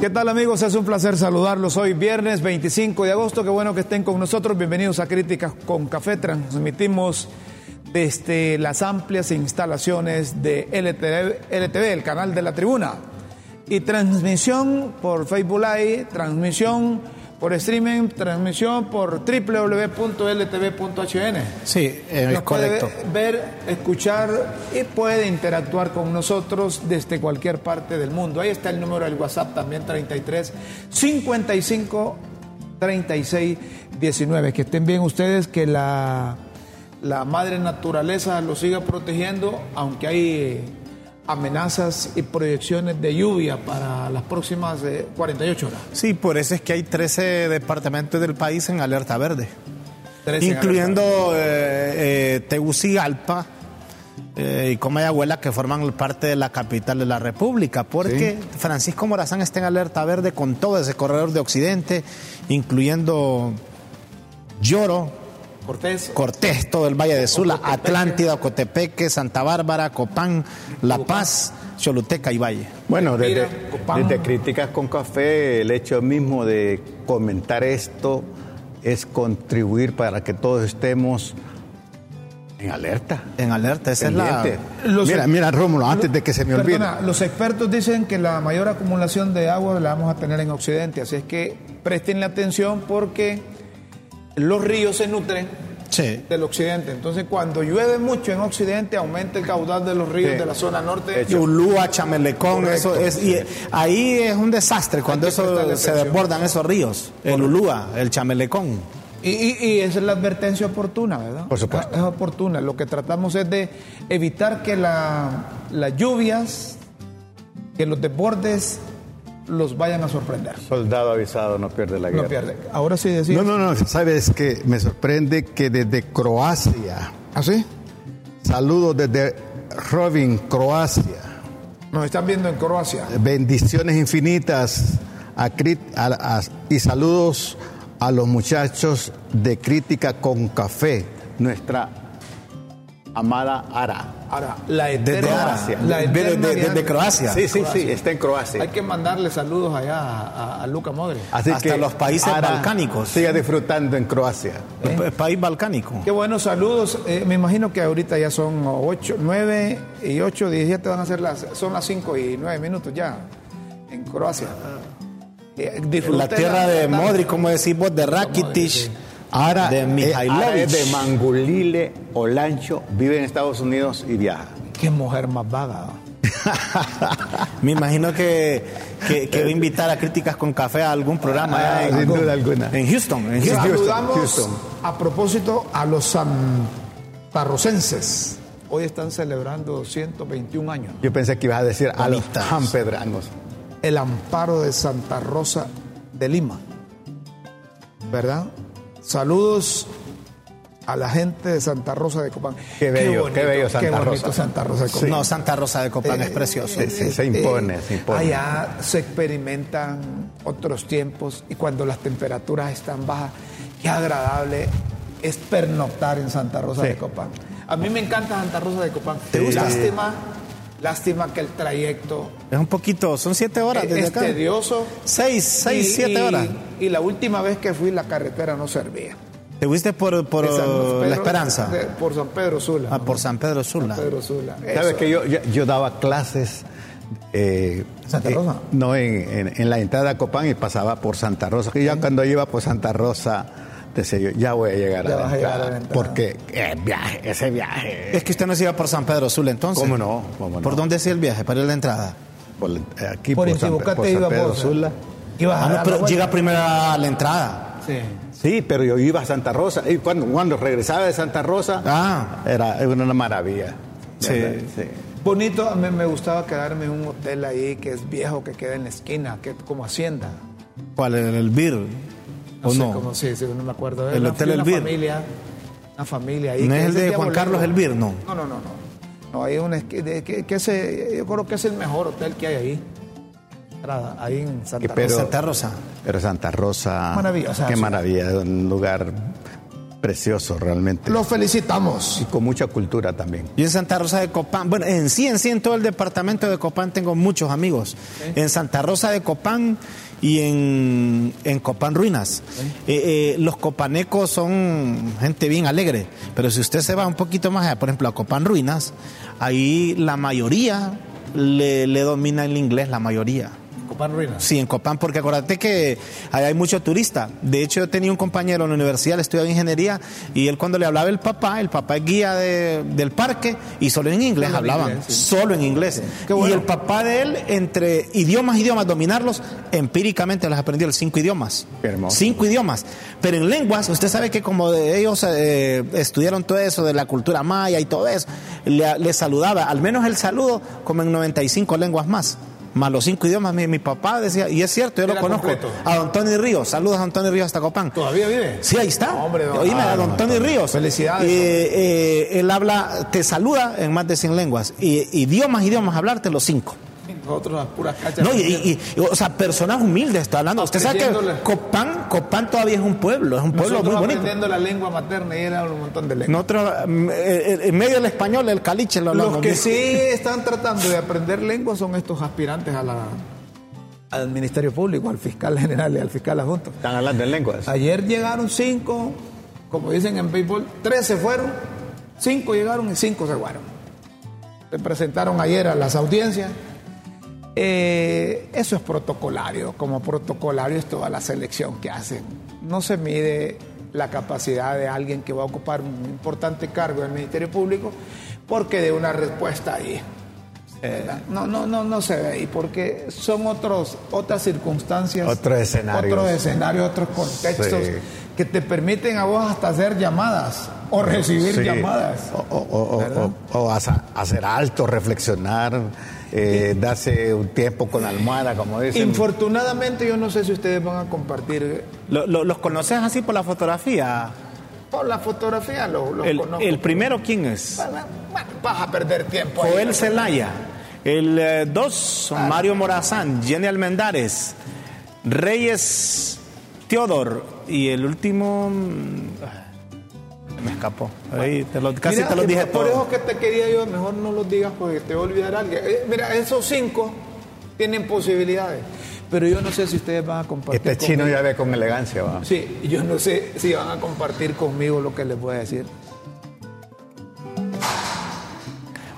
¿Qué tal amigos? Es un placer saludarlos hoy viernes 25 de agosto. Qué bueno que estén con nosotros. Bienvenidos a Críticas con Café. Transmitimos desde las amplias instalaciones de LTV, LTV, el canal de la tribuna. Y transmisión por Facebook Live, transmisión por streaming, transmisión por www.ltv.hn. Sí, eh, es correcto. Puede ver, escuchar y puede interactuar con nosotros desde cualquier parte del mundo. Ahí está el número del WhatsApp también 33 55 36 19. Que estén bien ustedes, que la, la madre naturaleza los siga protegiendo, aunque hay amenazas y proyecciones de lluvia para las próximas 48 eh, horas. Sí, por eso es que hay 13 departamentos del país en alerta verde, incluyendo eh, eh, Tegucigalpa eh, y Comayagüela, que forman parte de la capital de la República, porque Francisco Morazán está en alerta verde con todo ese corredor de Occidente, incluyendo Lloro, Cortés. Cortés, todo el Valle de Sula, Atlántida, Cotepeque, Santa Bárbara, Copán, La Paz, Choluteca y Valle. Bueno, desde, desde Críticas con Café, el hecho mismo de comentar esto es contribuir para que todos estemos en alerta. En alerta, esa es la... mira, mira, Rómulo, antes de que se me olvide. Los expertos dicen que la mayor acumulación de agua la vamos a tener en Occidente, así es que prestenle atención porque los ríos se nutren del occidente. Entonces, cuando llueve mucho en occidente, aumenta el caudal de los ríos de la zona norte. Ulúa, Chamelecón, eso es. Y ahí es un desastre cuando eso se desbordan esos ríos. El Ulúa, el Chamelecón. Y, esa es la advertencia oportuna, ¿verdad? Por supuesto. Es oportuna. Lo que tratamos es de evitar que la, las lluvias, que los desbordes los vayan a sorprender. Soldado avisado no pierde la guerra. No pierde. Ahora sí decir. No, no, no. Sabes que me sorprende que desde Croacia. ¿Ah, sí? Saludos desde Robin, Croacia. Nos están viendo en Croacia. Bendiciones infinitas y saludos a los muchachos de Crítica con Café, nuestra amada Ara. Ahora, la eterna, de, Croacia. Sí, sí, sí, está en Croacia. Hay que mandarle saludos allá a, Luca Modri. Así Hasta los países balcánicos. Siga disfrutando en Croacia. El país balcánico. Qué buenos saludos. Eh, me imagino que ahorita ya son 8, 9 y 8, 17 van a ser las, son las 5 y 9 minutos ya en Croacia. Eh, la tierra de Modri, como decís vos, de Rakitic. Ahora, de eh, de Mangulile Olancho, vive en Estados Unidos y viaja. Qué mujer más vaga. Me imagino que, que, va a invitar a Críticas con Café a algún programa ah, en, duda alguna. En Houston. En Saludamos a propósito a los santarrocenses. Hoy están celebrando 121 años. Yo pensé que ibas a decir a los sanpedranos. El amparo de Santa Rosa de Lima. ¿Verdad? Saludos a la gente de Santa Rosa de Copán. Qué bello, qué, bello Santa Rosa. Santa Rosa de Copán. No, Santa Rosa de Copán es eh, precioso. Eh, se impone, se impone. Allá se experimentan otros tiempos y cuando las temperaturas están bajas, qué agradable es pernoctar en Santa Rosa de Copán. A mí me encanta Santa Rosa de Copán. ¿Te gusta? Lástima, lástima que el trayecto... Es un poquito, son siete horas desde es tedioso. Seis, seis, siete horas. Y la última vez que fui la carretera no servía. ¿Te fuiste por, por La Esperanza? por San Pedro Sula. Ah, por San Pedro Sula. San Pedro Sula. ¿Sabes que yo, yo, daba clases... Eh, ¿Santa Rosa? Eh, no, en, en, la entrada a Copán y pasaba por Santa Rosa. Y ya cuando iba por Santa Rosa ya voy a llegar, a, la entrada, Porque eh, viaje, ese viaje... Es que usted no se iba por San Pedro Sula entonces. ¿Cómo no? ¿Por dónde hacía el viaje para ir a la entrada? Por, aquí por, por, San, por San Pedro Sula. Ah, pero llega primero a la entrada. Sí. Sí, pero yo iba a Santa Rosa. Y cuando, cuando regresaba de Santa Rosa, ah. era, una maravilla. Sí, sí. Bonito, me gustaba quedarme en un hotel ahí que es viejo, que queda en la esquina, que como hacienda. ¿Cuál? ¿El, el Bir? ¿O no? Cómo, sí, sí, no me acuerdo. ¿El Hotel El Bir? Familia, una familia ahí. ¿No es el de Juan Carlos El Bir? No. No, no, no. No, hay un, que, que, que ese, yo creo que es el mejor hotel que hay ahí ahí en Santa, pero, Rosa. Santa Rosa. Pero Santa Rosa. Maravillosa. Qué maravilla, un lugar Precioso, realmente. Los felicitamos. Y con mucha cultura también. Yo en Santa Rosa de Copán, bueno, en sí, en sí, en todo el departamento de Copán tengo muchos amigos. En Santa Rosa de Copán y en, en Copán Ruinas. Eh, eh, los copanecos son gente bien alegre, pero si usted se va un poquito más allá, por ejemplo, a Copán Ruinas, ahí la mayoría le, le domina el inglés, la mayoría. Copán Ruinas. Sí, en Copán, porque acuérdate que hay mucho turista. De hecho, yo tenía un compañero en la universidad, estudiaba ingeniería, y él cuando le hablaba el papá, el papá es guía del parque, y solo en inglés hablaban, solo en inglés. Y el papá de él, entre idiomas, idiomas, dominarlos, empíricamente les aprendió cinco idiomas. Cinco idiomas. Pero en lenguas, usted sabe que como ellos eh, estudiaron todo eso de la cultura maya y todo eso, le, le saludaba, al menos el saludo, como en 95 lenguas más más los cinco idiomas. Mi, papá decía, y es cierto, yo lo conozco, a don Tony Ríos. Saludos a don Tony Ríos hasta Copán. ¿Todavía vive? Sí, ahí está. Hombre, Oíme, a don Tony Ríos. Felicidades. Eh, eh, él habla, te saluda en más de 100 lenguas. Y idiomas, idiomas, hablarte los cinco nosotros las puras cachas. No, y, o sea, personas humildes está hablando. Usted sabe que Copán, Copán todavía es un pueblo, es un pueblo muy bonito. aprendiendo la lengua materna y era un montón de lenguas. Nosotros, mm, eh, eh, en medio del español, el caliche lo hablamos. Los que sí están tratando de aprender lenguas son estos aspirantes a la al Ministerio Público, al fiscal general y al fiscal adjunto. Están hablando en lenguas. Ayer llegaron cinco, como dicen en béisbol, tres se fueron, cinco llegaron y cinco se fueron. Se presentaron ayer a las audiencias eh, eso es protocolario, como protocolario es toda la selección que hacen. No se mide la capacidad de alguien que va a ocupar un importante cargo en el Ministerio Público porque de una respuesta ahí. no, no, no, no se ve ahí porque son otros, otras circunstancias, otros escenarios, otros escenarios, otros contextos que te permiten a vos hasta hacer llamadas o recibir llamadas. O, hacer alto, reflexionar eh, darse un tiempo con almohada, como dicen. Infortunadamente, yo no sé si ustedes van a compartir. ¿Los conoces así por la fotografía? Por la fotografía los el, conozco. ¿El primero quién es? vas a perder tiempo. Joel Zelaya. El eh, dos, ah. Mario Morazán, Jenny Almendares, Reyes Teodor y el último. Mm, me escapó. Ahí te lo, casi te lo dije por eso que te quería yo, mejor no los digas porque te voy a olvidar alguien. Eh, mira, esos cinco tienen posibilidades. Pero yo no sé si ustedes van a compartir. Este chino ya ve con elegancia, va. Sí, yo no sé si van a compartir conmigo lo que les voy a decir.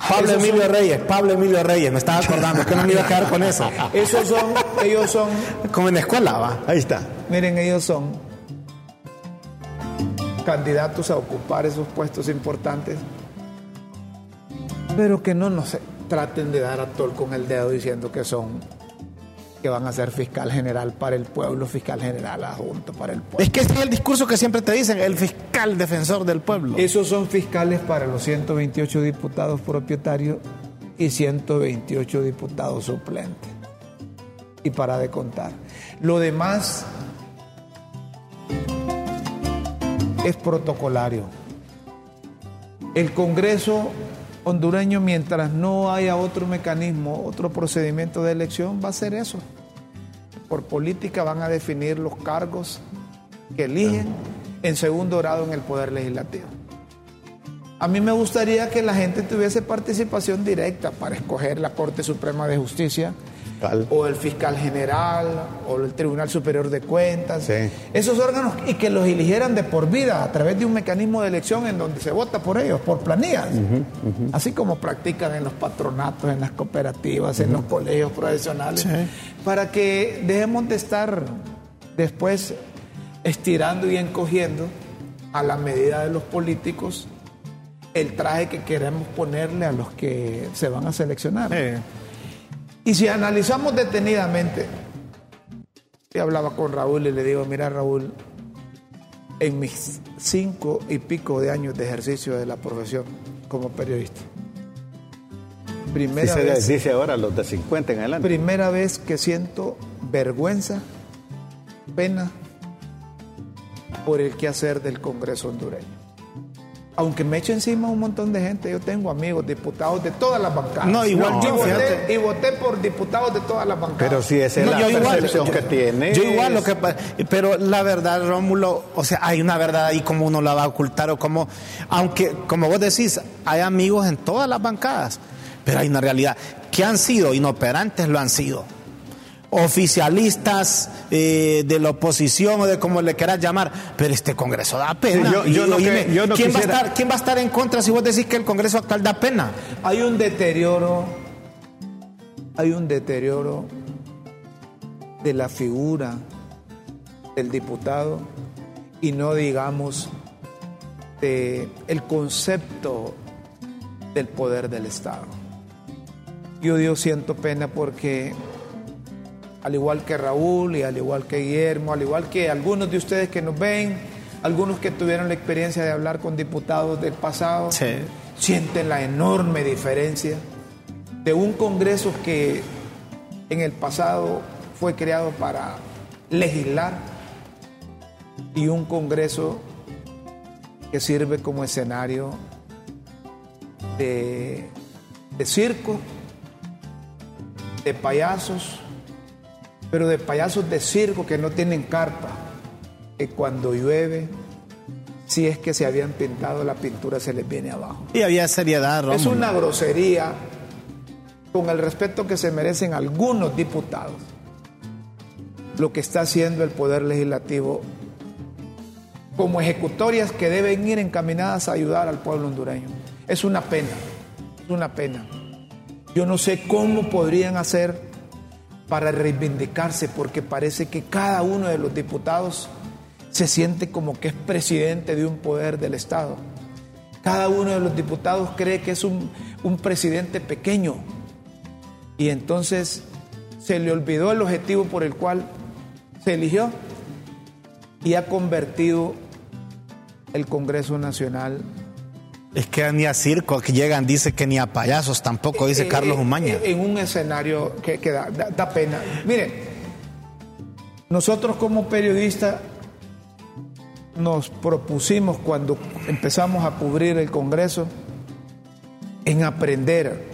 Pablo Emilio Reyes, Pablo Emilio Reyes, me estaba acordando, que no me iba a quedar con eso. Esos son, ellos son. Como en la escuela, va. Ahí está. Miren, ellos son candidatos a ocupar esos puestos importantes, pero que no nos traten de dar a tol con el dedo diciendo que son que van a ser fiscal general para el pueblo, fiscal general adjunto para el pueblo. Es que ese es el discurso que siempre te dicen, el fiscal defensor del pueblo. Esos son fiscales para los 128 diputados propietarios y 128 diputados suplentes. Y para de contar. Lo demás es protocolario. El Congreso hondureño, mientras no haya otro mecanismo, otro procedimiento de elección, va a ser eso. Por política van a definir los cargos que eligen en segundo grado en el Poder Legislativo. A mí me gustaría que la gente tuviese participación directa para escoger la Corte Suprema de Justicia, o el fiscal general, o el Tribunal Superior de Cuentas, esos órganos, y que los eligieran de por vida a través de un mecanismo de elección en donde se vota por ellos, por planillas, así como practican en los patronatos, en las cooperativas, en los colegios profesionales, para que dejemos de estar después estirando y encogiendo a la medida de los políticos el traje que queremos ponerle a los que se van a seleccionar. Y si analizamos detenidamente, yo hablaba con Raúl y le digo, mira Raúl, en mis cinco y pico de años de ejercicio de la profesión como periodista, primera vez, dice ahora los de 50 en adelante. Primera vez que siento vergüenza, pena por el quehacer del Congreso hondureño. Aunque me eche encima un montón de gente, yo tengo amigos, diputados de todas las bancadas. No, igual yo, voté, y voté por diputados de todas las bancadas. Pero si esa es la percepción que tiene. Yo igual, lo que pero la verdad, Rómulo, o sea, hay una verdad ahí como uno la va a ocultar o como, aunque, como vos decís, hay amigos en todas las bancadas, pero hay una realidad. Que han sido inoperantes, lo han sido oficialistas eh, de la oposición o de como le quieras llamar, pero este Congreso da pena. ¿quién, va a estar, ¿Quién va a estar en contra si vos decís que el Congreso actual da pena? Hay un deterioro, hay un deterioro de la figura del diputado y no digamos de el concepto del poder del Estado. Yo Dios siento pena porque al igual que Raúl y al igual que Guillermo, al igual que algunos de ustedes que nos ven, algunos que tuvieron la experiencia de hablar con diputados del pasado, sienten la enorme diferencia de un Congreso que en el pasado fue creado para legislar y un Congreso que sirve como escenario de, de circo, de payasos, pero de payasos de circo que no tienen carpa, que cuando llueve, si es que se habían pintado, la pintura se les viene abajo. Y había seriedad, Es una grosería con el respeto que se merecen algunos diputados. Lo que está haciendo el Poder Legislativo como ejecutorias que deben ir encaminadas a ayudar al pueblo hondureño. Es una pena, es una pena. Yo no sé cómo podrían hacer para reivindicarse, porque parece que cada uno de los diputados se siente como que es presidente de un poder del Estado. Cada uno de los diputados cree que es un, presidente pequeño y entonces se le olvidó el objetivo por el cual se eligió y ha convertido el Congreso Nacional es que ni a circo que llegan, dice que ni a payasos tampoco, dice eh, Carlos eh, Umaña. En un escenario que, da, pena. Mire, nosotros como periodistas nos propusimos cuando empezamos a cubrir el Congreso en aprender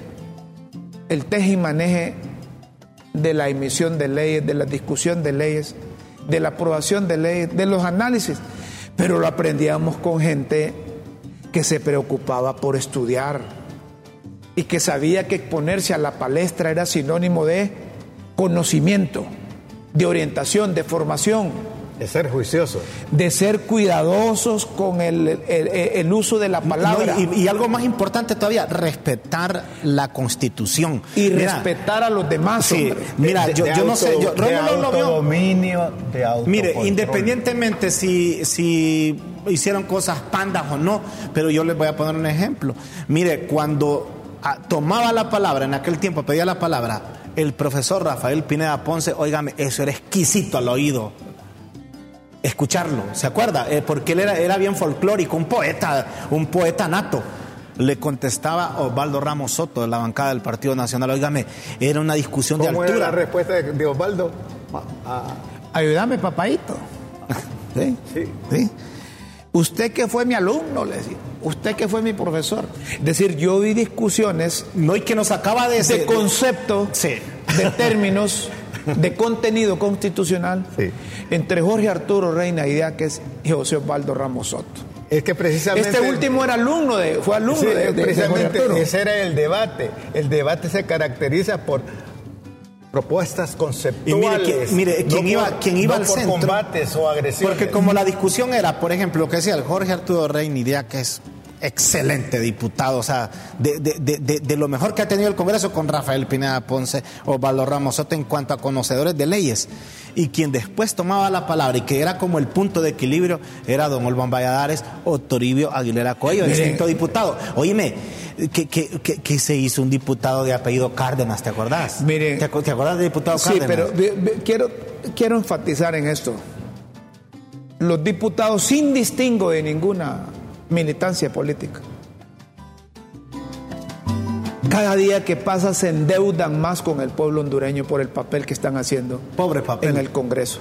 el teje y maneje de la emisión de leyes, de la discusión de leyes, de la aprobación de leyes, de los análisis, pero lo aprendíamos con gente que se preocupaba por estudiar y que sabía que exponerse a la palestra era sinónimo de conocimiento, de orientación, de formación. De ser juiciosos. De ser cuidadosos con el, uso de la palabra. y, algo más importante todavía, respetar la constitución. Y respetar a los demás. mira, yo, no sé, yo, de autodominio, de Mire, independientemente si, si hicieron cosas pandas o no, pero yo les voy a poner un ejemplo. Mire, cuando ah, tomaba la palabra, en aquel tiempo pedía la palabra, el profesor Rafael Pineda Ponce, óigame, eso era exquisito al oído. Escucharlo, ¿se acuerda? Eh, porque él era, era bien folclórico, un poeta, un poeta nato le contestaba Osvaldo Ramos Soto de la bancada del Partido Nacional. Óigame, era una discusión de altura. ¿Cómo era la respuesta de Osvaldo? Ayúdame, papadito. ¿Sí? Sí. ¿Sí? Usted que fue mi alumno, le decía. Usted que fue mi profesor. Es decir, yo vi discusiones. No, y que nos acaba de. De concepto, de términos, de contenido constitucional, entre Jorge Arturo Reina Idiáquez y José Osvaldo Ramos Soto. Es que precisamente. Este último era alumno de. Fue alumno de, Precisamente ese era el debate. El debate se caracteriza por propuestas conceptuales. Y mire, ¿quién iba, quién iba al centro? combates o agresiones. Porque como la discusión era, por ejemplo, lo que decía el Jorge Arturo Rey Nidia, que es excelente diputado, o sea, de, de, de, de, lo mejor que ha tenido el Congreso con Rafael Pineda Ponce o Valor Ramos Soto en cuanto a conocedores de leyes. Y quien después tomaba la palabra y que era como el punto de equilibrio era don Olván Valladares o Toribio Aguilera Coello, distinto diputado. Oíme, ¿qué, qué, se hizo un diputado de apellido Cárdenas? ¿Te acordás? Mire, ¿Te, acordás del diputado Cárdenas? Sí, pero quiero, quiero enfatizar en esto. Los diputados, sin distingo de ninguna militancia política. Cada día que pasa se endeudan más con el pueblo hondureño por el papel que están haciendo Pobre papel. en el Congreso.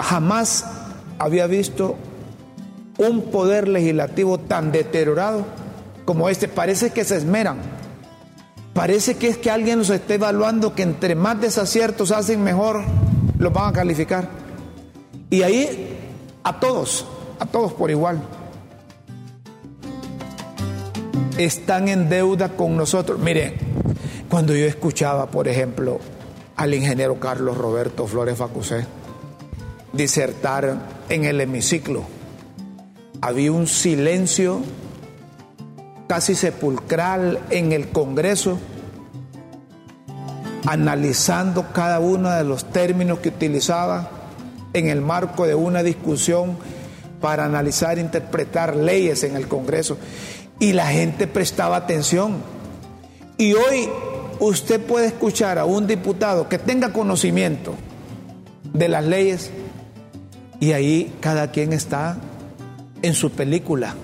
Jamás había visto un poder legislativo tan deteriorado como este. Parece que se esmeran. Parece que es que alguien nos está evaluando que entre más desaciertos hacen mejor, los van a calificar. Y ahí a todos, a todos por igual. Están en deuda con nosotros. Miren, cuando yo escuchaba, por ejemplo, al ingeniero Carlos Roberto Flores Facusé disertar en el hemiciclo, había un silencio casi sepulcral en el Congreso, analizando cada uno de los términos que utilizaba en el marco de una discusión para analizar e interpretar leyes en el Congreso. Y la gente prestaba atención. Y hoy usted puede escuchar a un diputado que tenga conocimiento de las leyes y ahí cada quien está en su película.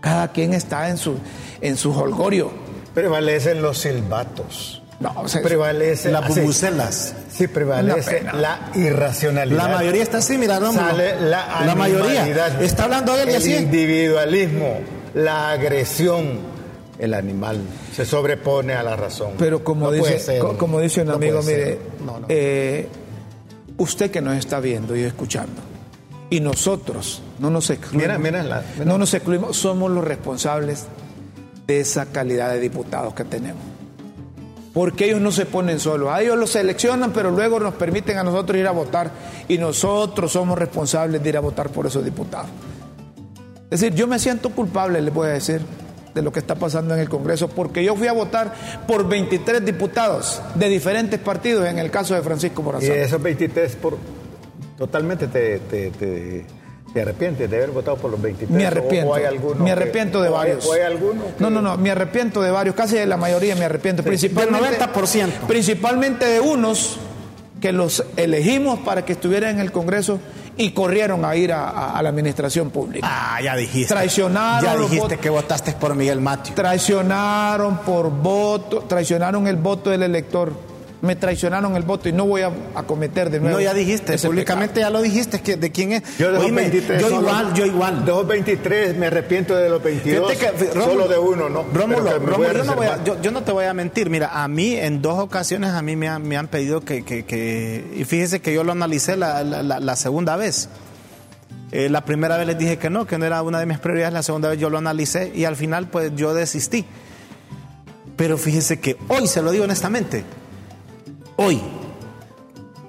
Cada quien está en su, en su holgorio. Prevalecen los silbatos. No, o sea, prevalece las bubucelas. Sí, prevalece la irracionalidad. La mayoría está así, mira, no, Sale la, la mayoría está hablando de él y el individualismo, la agresión. El animal se sobrepone a la razón. Pero como, No dice, ser. como dice un No amigo, mire, ser. No, no. eh, usted que nos está viendo y escuchando, y nosotros no nos excluimos, Mira, mira la- mira. no nos excluimos, somos los responsables de esa calidad de diputados que tenemos. Porque ellos no se ponen solos, a ellos los seleccionan, pero luego nos permiten a nosotros ir a votar y nosotros somos responsables de ir a votar por esos diputados. Es decir, yo me siento culpable, les voy a decir, de lo que está pasando en el Congreso, porque yo fui a votar por 23 diputados de diferentes partidos, en el caso de Francisco Y Morazán. esos 23 por totalmente te, te, te, te arrepientes de haber votado por los 23. Me o- arrepiento. O hay alguno me que- arrepiento de o hay- varios. O hay alguno que- No, no, no, me arrepiento de varios, casi de la mayoría me arrepiento. Principalmente, Del 90%. Principalmente de unos que los elegimos para que estuvieran en el Congreso y corrieron a ir a, a- a la administración pública. Ah, ya dijiste. Traicionaron Ya los dijiste que votaste por Miguel Matio. Traicionaron por voto, traicionaron el voto del elector. Me traicionaron el voto y no voy a, a cometer de nuevo. No, ya dijiste, públicamente ya lo dijiste, que de quién es. Yo de los Oíme, 23. yo solo- igual, yo igual. De los 23 me arrepiento de los 22. Fíjate que, Rómulo, solo de uno, ¿no? Rómulo, Rómulo, yo, no voy a- yo- yo no te voy a mentir. Mira, a mí en dos ocasiones a mí me han, me han pedido que, que- que- Y fíjese que yo lo analicé la, la- la- la segunda vez. Eh, la primera vez les dije que no, que no era una de mis prioridades. La segunda vez yo lo analicé y al final pues yo desistí. Pero fíjese que hoy, se lo digo honestamente, hoy,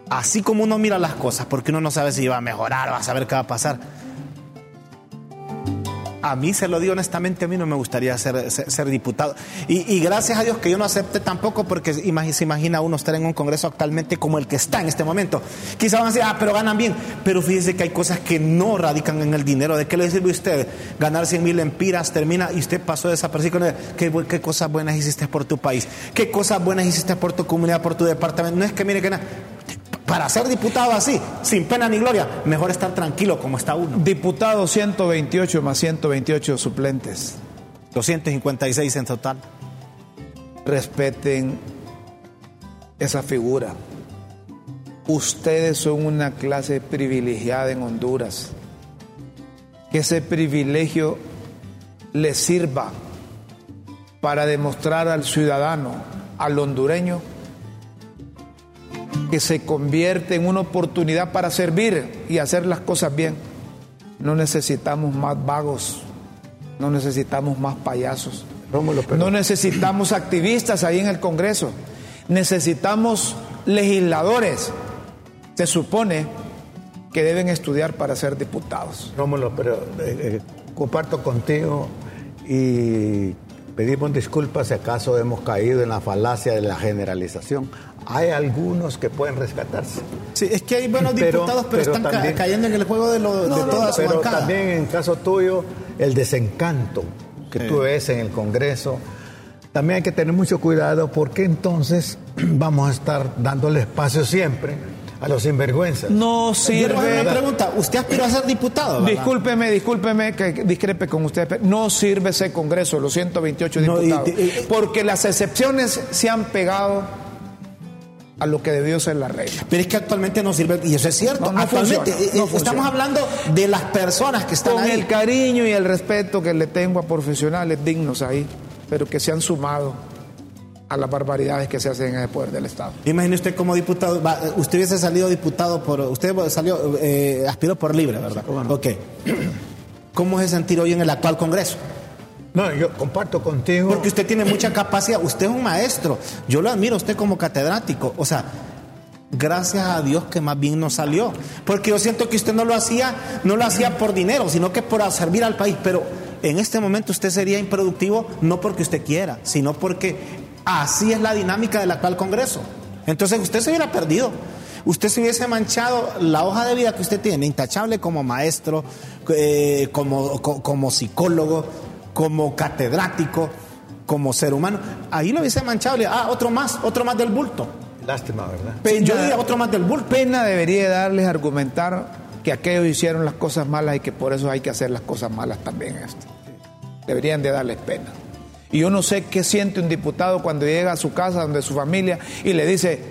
así como uno mira las cosas, porque uno no sabe si va a mejorar, va a saber qué va a pasar. A mí, se lo digo honestamente, a mí no me gustaría ser, ser, diputado. Y, gracias a Dios que yo no acepte tampoco, porque se imagina uno estar en un Congreso actualmente como el que está en este momento. Quizá van a decir, ah, pero ganan bien. Pero fíjese que hay cosas que no radican en el dinero. ¿De qué le sirve a usted ganar 100 mil empiras, termina y usted pasó desapercibido? ¿Qué, ¿Qué cosas buenas hiciste por tu país? ¿Qué cosas buenas hiciste por tu comunidad, por tu departamento? No es que mire que nada. Para ser diputado así, sin pena ni gloria, mejor estar tranquilo como está uno. Diputado 128 más 128 suplentes. 256 en total. Respeten esa figura. Ustedes son una clase privilegiada en Honduras. Que ese privilegio les sirva para demostrar al ciudadano, al hondureño, que se convierte en una oportunidad para servir y hacer las cosas bien. No necesitamos más vagos, no necesitamos más payasos, Rómulo, pero- no necesitamos activistas ahí en el Congreso, necesitamos legisladores. Se supone que deben estudiar para ser diputados. Rómulo, pero eh, eh, comparto contigo y pedimos disculpas si acaso hemos caído en la falacia de la generalización. Hay algunos que pueden rescatarse. Sí, es que hay buenos Pero- diputados, pero, pero están también- cayendo en el juego de, lo, de toda su pero bancada. también en caso tuyo, el desencanto que Sí. tú ves en el Congreso. También hay que tener mucho cuidado porque entonces vamos a estar dándole espacio siempre a los sinvergüenzas. No Yo sirve. una pregunta. ¿Usted aspiró a ser diputado? verdad? Discúlpeme, discúlpeme que discrepe con usted. pero No sirve ese Congreso, los 128 No, y- diputados. y- porque las excepciones se han pegado a lo que debió ser la regla. Pero es que actualmente no sirve, y eso es cierto. actualmente eh, eh, estamos hablando de las personas que están Con el cariño y el respeto que le tengo a profesionales dignos ahí, pero que se han sumado a las barbaridades que se hacen en el poder del Estado. Imagine usted como diputado, usted hubiese salido diputado por, usted salió, eh, aspiró por libre, ¿verdad? Ok. ¿Cómo se sentir hoy en el actual Congreso? No, yo comparto contigo. Porque usted tiene mucha capacidad, usted es un maestro, yo lo admiro a usted como catedrático, o sea, gracias a Dios que más bien no salió, porque yo siento que usted no lo hacía, no lo hacía por dinero, sino que por servir al país, pero en este momento usted sería improductivo no porque usted quiera, sino porque así es la dinámica del actual Congreso. Entonces usted se hubiera perdido. Usted se hubiese manchado la hoja de vida que usted tiene, intachable como maestro, eh, como psicólogo, como catedrático, como ser humano. Ahí lo hubiese manchado. Ah, otro más, otro más del bulto. Lástima, ¿verdad? yo diría otro más del bulto. Pena debería darles argumentar que aquellos hicieron las cosas malas y que por eso hay que hacer las cosas malas también. Esto. Deberían de darles pena. Y yo no sé qué siente un diputado cuando llega a su casa, donde su familia, y le dice,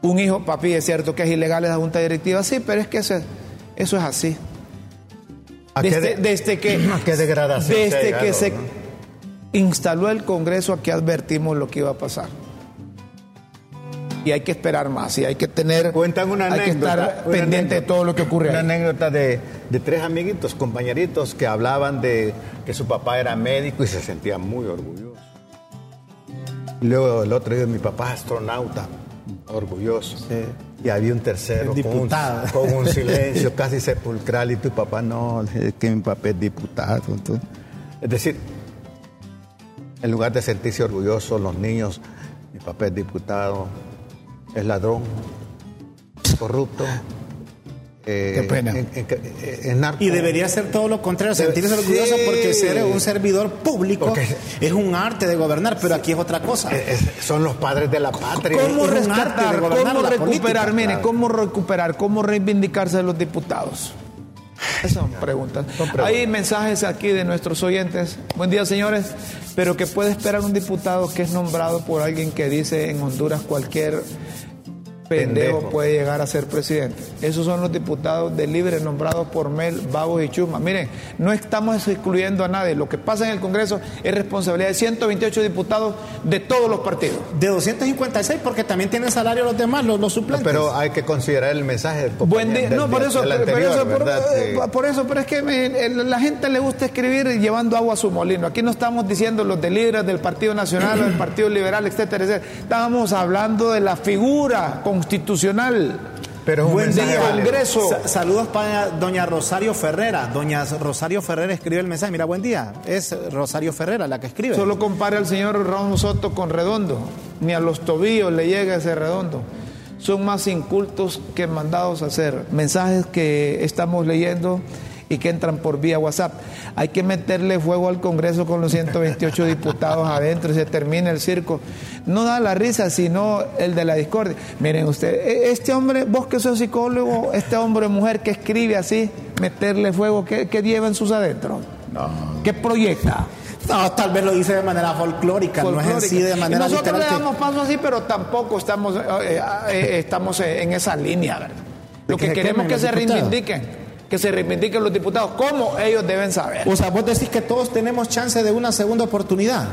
un hijo, papi, es cierto que es ilegal esa junta directiva, sí, pero es que eso, eso es así. Desde, desde, que, qué degradación desde que se instaló el Congreso, aquí advertimos lo que iba a pasar. Y hay que esperar más, y hay que tener. Cuentan una hay que estar pendiente de todo lo que ocurre. Una anécdota de, de, tres amiguitos, compañeritos, que hablaban de que su papá era médico y se sentían muy orgullosos. luego el otro día, mi papá es astronauta, orgulloso. Y había un tercero con un, silencio casi sepulcral y tu papá no, es que mi papá es diputado. es decir, en lugar de sentirse orgulloso, los niños, mi papá es diputado, es ladrón, corrupto. Eh, Qué pena. Y debería ser todo lo contrario, sentirse orgulloso porque ser un servidor público es un arte de gobernar, pero aquí es otra cosa. son los padres de la patria. ¿Cómo rescatar, cómo recuperar, mire, cómo recuperar, cómo reivindicarse de los diputados? Esas son preguntas. Hay mensajes aquí de nuestros oyentes. Buen día, señores. Pero que puede esperar un diputado que es nombrado por alguien que dice en Honduras cualquier pendejo, puede llegar a ser presidente. Esos son los diputados de libre nombrados por Mel, Babos y Chuma. Miren, no estamos excluyendo a nadie. Lo que pasa en el Congreso es responsabilidad de 128 diputados de todos los partidos. De 256 porque también tienen salario los demás, los, suplentes. pero hay que considerar el mensaje del Buen día. no, por eso, por, eso, pero es que la gente le gusta escribir llevando agua a su molino. Aquí no estamos diciendo los de líderes del Partido Nacional o del Partido Liberal, etcétera, etcétera. Estábamos hablando de la figura con constitucional. Pero Buen día, Congreso. saludos para doña Rosario Ferrera. Doña Rosario Ferrera escribe el mensaje. Mira, buen día. Es Rosario Ferrera la que escribe. Solo compare al señor Raúl Soto con Redondo. Ni a los tobillos le llega ese Redondo. Son más incultos que mandados a hacer. Mensajes que estamos leyendo y que entran por vía WhatsApp. Hay que meterle fuego al Congreso con los 128 diputados adentro y se termina el circo. No da la risa, sino el de la discordia. Miren ustedes, este hombre, vos que sos psicólogo, este hombre o mujer que escribe así, meterle fuego, ¿qué, qué lleva en sus adentros? No. ¿Qué proyecta? No, tal vez lo dice de manera folclórica, no es así de manera y Nosotros le damos paso así, pero tampoco estamos, eh, eh, eh, estamos en esa línea, ¿verdad? Lo que, queremos es que se reivindiquen que se reivindiquen los diputados, como ellos deben saber. O sea, vos decís que todos tenemos chance de una segunda oportunidad.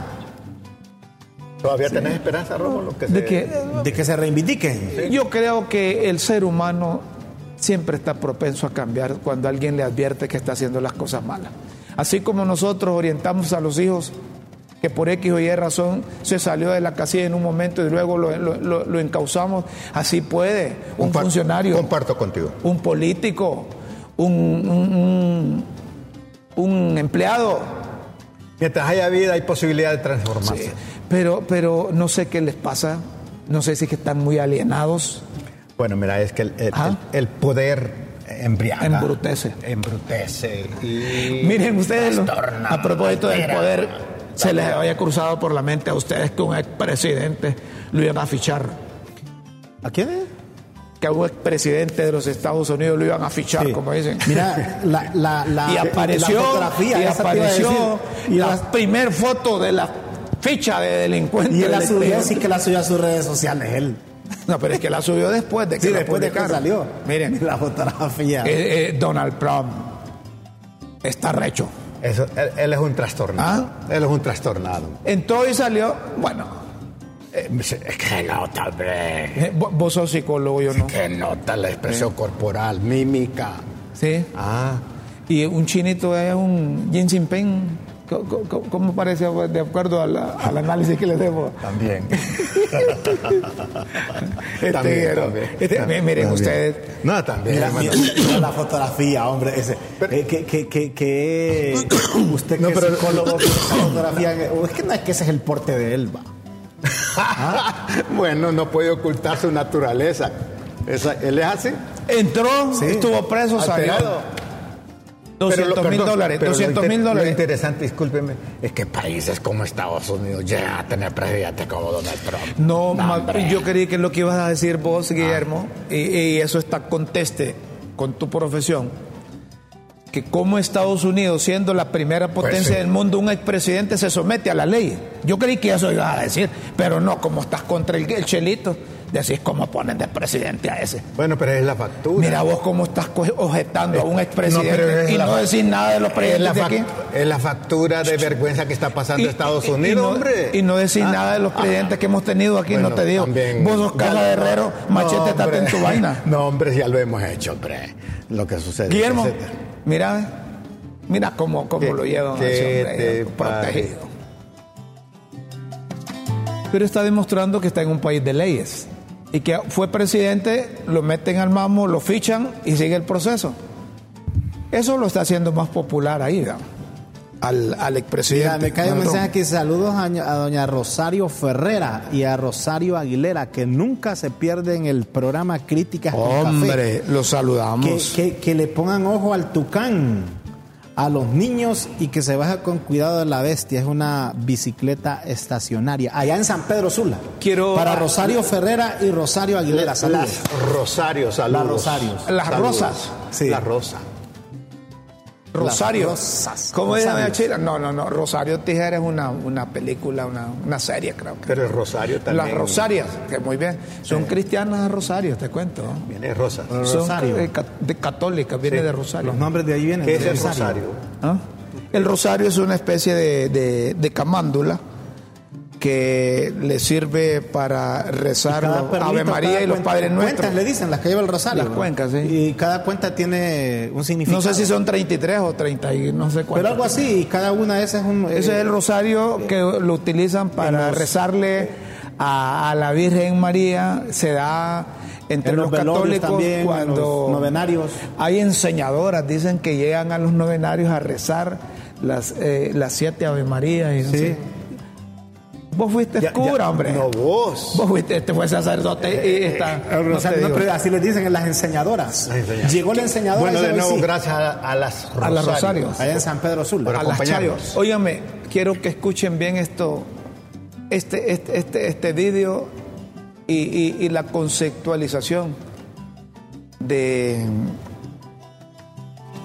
¿Todavía tenés esperanza, Rómulo? de, que, de que se reivindiquen. Yo creo que el ser humano siempre está propenso a cambiar cuando alguien le advierte que está haciendo las cosas malas. Así como nosotros orientamos a los hijos que por X o Y razón se salió de la casilla en un momento y luego lo, lo, encauzamos, así puede un funcionario. Comparto contigo. Un político, un, un, empleado. Mientras haya vida hay posibilidad de transformarse. pero, pero no sé qué les pasa, no sé si es que están muy alienados. Bueno, mira, es que el, el, poder embriaga. Embrutece. Embrutece. Miren ustedes, a propósito del poder, se les había cruzado por la mente a ustedes que un expresidente lo iban a fichar. ¿A quién es? Que a un expresidente de los Estados Unidos lo iban a fichar, como dicen. Mira, la, y apareció, y apareció la primer foto de la ficha de delincuente. Y él la subió, sí que la subió a sus redes sociales, él. No, pero es que la subió después de que Sí, la después de que salió. Miren, La fotografía. eh, eh, Donald Trump está recho. Eso, él, él es un trastornado. ¿Ah? Él es un trastornado. Entró y salió, bueno, Eh, es que nota, hombre. eh, vo- vos sos psicólogo, yo no. Que nota la expresión corporal, mímica. Sí. Ah, Y un chinito es un Jin Jinping. ¿Cómo, cómo- parece de acuerdo a la- al análisis que le demos? también. Este, También, pero, también. este, También. miren También. ustedes, No, también. Mira, hermano. mira, mira la fotografía, hombre. Ese, eh, que, que, que, que- usted que No, es pero- psicólogo, esa fotografía, es que no es que ese es el porte de él, va. bueno, no puede ocultar su naturaleza. Esa- él es así. entró, Sí. estuvo preso, salió. Alterado. Pero lo- 200 mil dólares, pero lo 200 mil Lo dólares. interesante, discúlpeme, es que países como Estados Unidos llegan a tener presidentes como Donald Trump. No, hombre. yo creí que es lo que ibas a decir vos, Guillermo, y, y eso está conteste con tu profesión, que como Estados Unidos, siendo la primera potencia Pues sí. del mundo, un expresidente se somete a la ley. Yo creí que eso ibas a decir, pero no, como estás contra el, el chelito, decís cómo ponen de presidente a ese. Bueno, pero es la factura. Mira vos cómo estás objetando a un expresidente No, es y la no decís nada de los es presidentes la, de fac- aquí. es la factura de vergüenza que está pasando Y- Estados y- y Unidos, no, hombre. Y no decís Ah, nada de los presidentes que hemos tenido aquí, bueno, no te digo. también- Vos sos de Herrero, machete, estate en tu vaina. No, hombre, ya lo hemos hecho, hombre. Lo que sucede. Guillermo, mira, mira cómo, cómo ¿Qué- lo llevan a ese hombre, te protegido. Pero está demostrando que está en un país de leyes. Y que fue presidente, lo meten al mamo, lo fichan y sigue el proceso. Eso lo está haciendo más popular ahí, ¿verdad? Al, al expresidente. Mira, me cae un mensaje aquí. Saludos a, a doña Rosario Ferrera y a Rosario Aguilera, que nunca se pierden el programa Críticas con Café. Hombre, lo Que, saludamos. que, que le pongan ojo al tucán, a los niños y que se baja con cuidado de la bestia. Es una bicicleta estacionaria. Allá en San Pedro Sula. Quiero- Para Rosario Ferrera y Rosario Aguilera. Saludos. Las Rosario, saludos. Las Rosarios. Las Saludos. rosas. Sí. La rosa. Rosario. Rosas. ¿Cómo doña Rosarios. Chila? No, no, no. Rosario Tijera es una, una película, una, una serie, creo que. Pero el Rosario también. Las Rosarias, que muy bien. Son cristianas de Rosario, te cuento. Viene Rosa. Son Rosario. ca- de católicas, viene Sí. de Rosario. Los nombres de ahí vienen. ¿Qué de es el Rosario? ¿Ah? El rosario es una especie de, de- de camándula que le sirve para rezar Ave María y los cuenta- Padres Nuestros. Cuentas le dicen, las que lleva el rosario. Las ¿no? cuencas, sí. Y cada cuenta tiene un significado. No sé si son 33 o 30 y no sé cuánto. Pero algo así, y cada una de esas es un... Ese eh, es el rosario que lo utilizan para los- rezarle a, a la Virgen María. Se da entre En los, católicos también, cuando los novenarios. hay enseñadoras, dicen que llegan a los novenarios a rezar las, eh, las siete Ave Marías. Y no Sí. sé. Vos fuiste Ya- cura, ya- hombre. No, vos. Vos fuiste, este fue sacerdote y está. no rosario, te no, digo. pero así les dicen en las enseñadoras. Llegó la enseñadora Bueno, y de nuevo, sí, gracias a, a las A las Rosarios. allá en San Pedro Sula. Por a las chayos. Óigame, quiero que escuchen bien esto, este, este, este, este vídeo y, y- y la conceptualización de,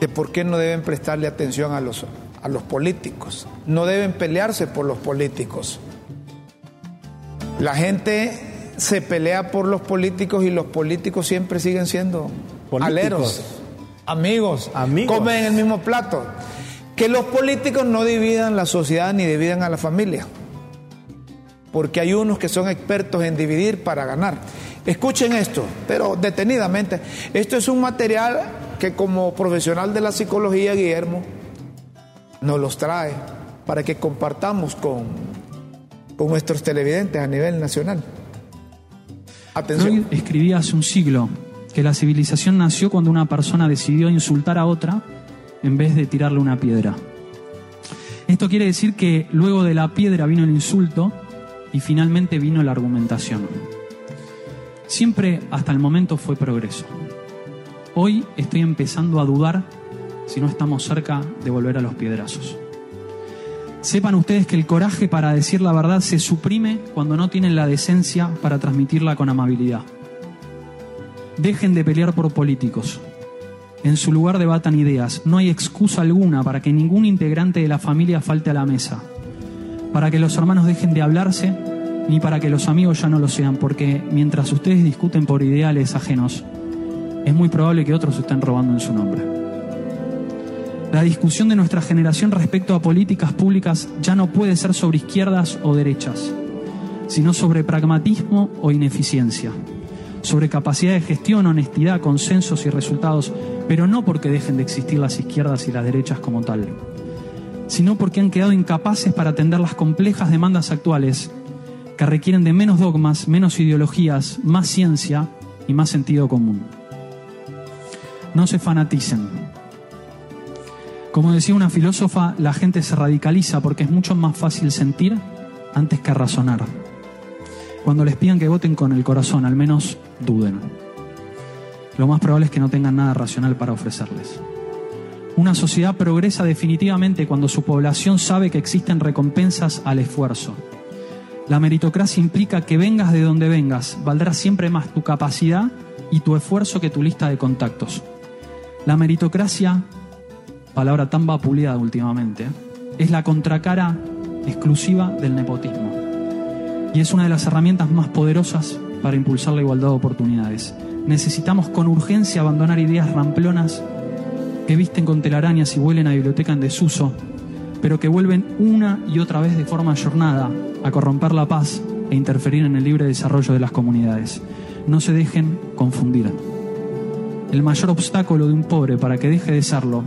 de por qué no deben prestarle atención a los, a los políticos. No deben pelearse por los políticos. La gente se pelea por los políticos y los políticos siempre siguen siendo Políticos. aleros, amigos, Amigos. comen en el mismo plato. Que los políticos no dividan la sociedad ni dividan a la familia. Porque hay unos que son expertos en dividir para ganar. Escuchen esto, pero detenidamente. Esto es un material que como profesional de la psicología, Guillermo, nos los trae para que compartamos con, con nuestros televidentes a nivel nacional. Atención. Escribía hace un siglo que la civilización nació cuando una persona decidió insultar a otra en vez de tirarle una piedra. Esto quiere decir que luego de la piedra vino el insulto y finalmente vino la argumentación. Siempre hasta el momento fue progreso. Hoy estoy empezando a dudar si no estamos cerca de volver a los piedrazos. Sepan ustedes que el coraje para decir la verdad se suprime cuando no tienen la decencia para transmitirla con amabilidad. Dejen de pelear por políticos. En su lugar debatan ideas. No hay excusa alguna para que ningún integrante de la familia falte a la mesa. Para que los hermanos dejen de hablarse ni para que los amigos ya no lo sean, porque mientras ustedes discuten por ideales ajenos, es muy probable que otros estén robando en su nombre. La discusión de nuestra generación respecto a políticas públicas ya no puede ser sobre izquierdas o derechas, sino sobre pragmatismo o ineficiencia, sobre capacidad de gestión, honestidad, consensos y resultados, pero no porque dejen de existir las izquierdas y las derechas como tal, sino porque han quedado incapaces para atender las complejas demandas actuales que requieren de menos dogmas, menos ideologías, más ciencia y más sentido común. No se fanaticen. Como decía una filósofa, la gente se radicaliza porque es mucho más fácil sentir antes que razonar. Cuando les pidan que voten con el corazón, al menos duden. Lo más probable es que no tengan nada racional para ofrecerles. Una sociedad progresa definitivamente cuando su población sabe que existen recompensas al esfuerzo. La meritocracia implica que vengas de donde vengas, valdrá siempre más tu capacidad y tu esfuerzo que tu lista de contactos. La meritocracia, palabra tan vapuleada últimamente, es la contracara exclusiva del nepotismo y es una de las herramientas más poderosas para impulsar la igualdad de oportunidades. Necesitamos con urgencia abandonar ideas ramplonas que visten con telarañas y huelen a biblioteca en desuso, pero que vuelven una y otra vez de forma jornada a corromper la paz e interferir en el libre desarrollo de las comunidades. No se dejen confundir. El mayor obstáculo de un pobre para que deje de serlo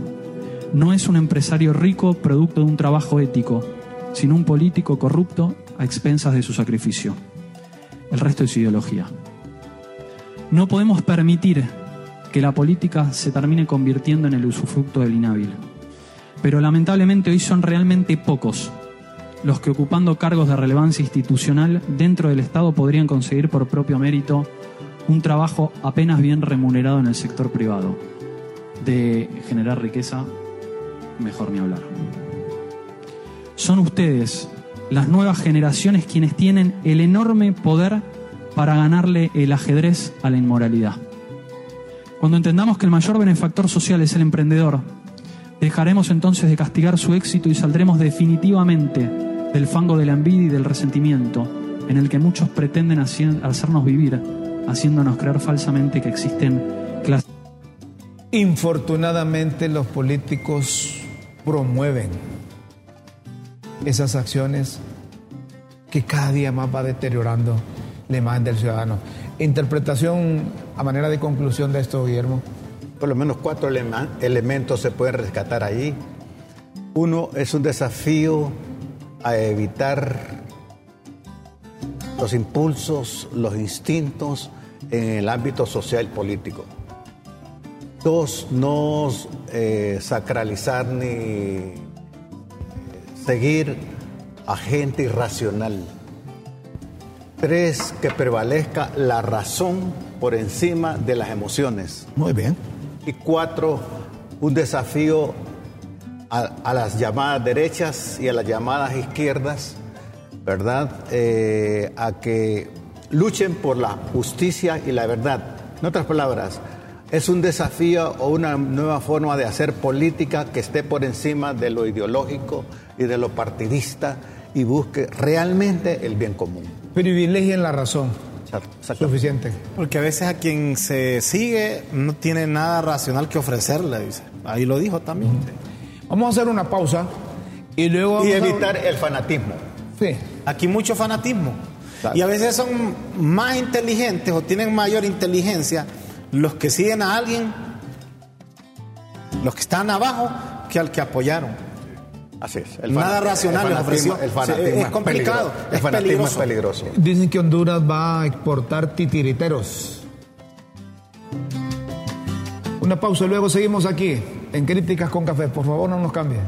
no es un empresario rico producto de un trabajo ético, sino un político corrupto a expensas de su sacrificio. El resto es ideología. No podemos permitir que la política se termine convirtiendo en el usufructo del inhábil. Pero lamentablemente hoy son realmente pocos los que ocupando cargos de relevancia institucional dentro del Estado podrían conseguir por propio mérito un trabajo apenas bien remunerado en el sector privado. De generar riqueza, mejor ni hablar. Son ustedes, las nuevas generaciones, quienes tienen el enorme poder para ganarle el ajedrez a la inmoralidad. Cuando entendamos que el mayor benefactor social es el emprendedor, dejaremos entonces de castigar su éxito y saldremos definitivamente del fango de la envidia y del resentimiento en el que muchos pretenden hacernos vivir haciéndonos creer falsamente que existen clases. Infortunadamente los políticos promueven esas acciones que cada día más va deteriorando la imagen del ciudadano. Interpretación a manera de conclusión de esto, Guillermo. Por lo menos cuatro elementos se pueden rescatar ahí. Uno es un desafío a evitar los impulsos, los instintos en el ámbito social y político. Dos, no eh, sacralizar ni eh, seguir a gente irracional. Tres, que prevalezca la razón por encima de las emociones. Muy bien. Y cuatro, un desafío a las llamadas derechas y a las llamadas izquierdas ¿verdad? Eh, a que luchen por la justicia y la verdad. En otras palabras, es un desafío o una nueva forma de hacer política que esté por encima de lo ideológico y de lo partidista y busque realmente el bien común. Privilegien la razón. Suficiente. Porque a veces a quien se sigue no tiene nada racional que ofrecerle, dice. Ahí lo dijo también. Vamos a hacer una pausa y luego... Y evitar el fanatismo. Sí. Aquí mucho fanatismo. Y a veces son más inteligentes o tienen mayor inteligencia los que siguen a alguien, los que están abajo, que al que apoyaron. Así es. El Nada racional el fanatismo, el fanatismo es complicado. el fanatismo es peligroso. Dicen que Honduras va a exportar titiriteros. Una pausa, luego seguimos aquí en Críticas con Café. Por favor, no nos cambien.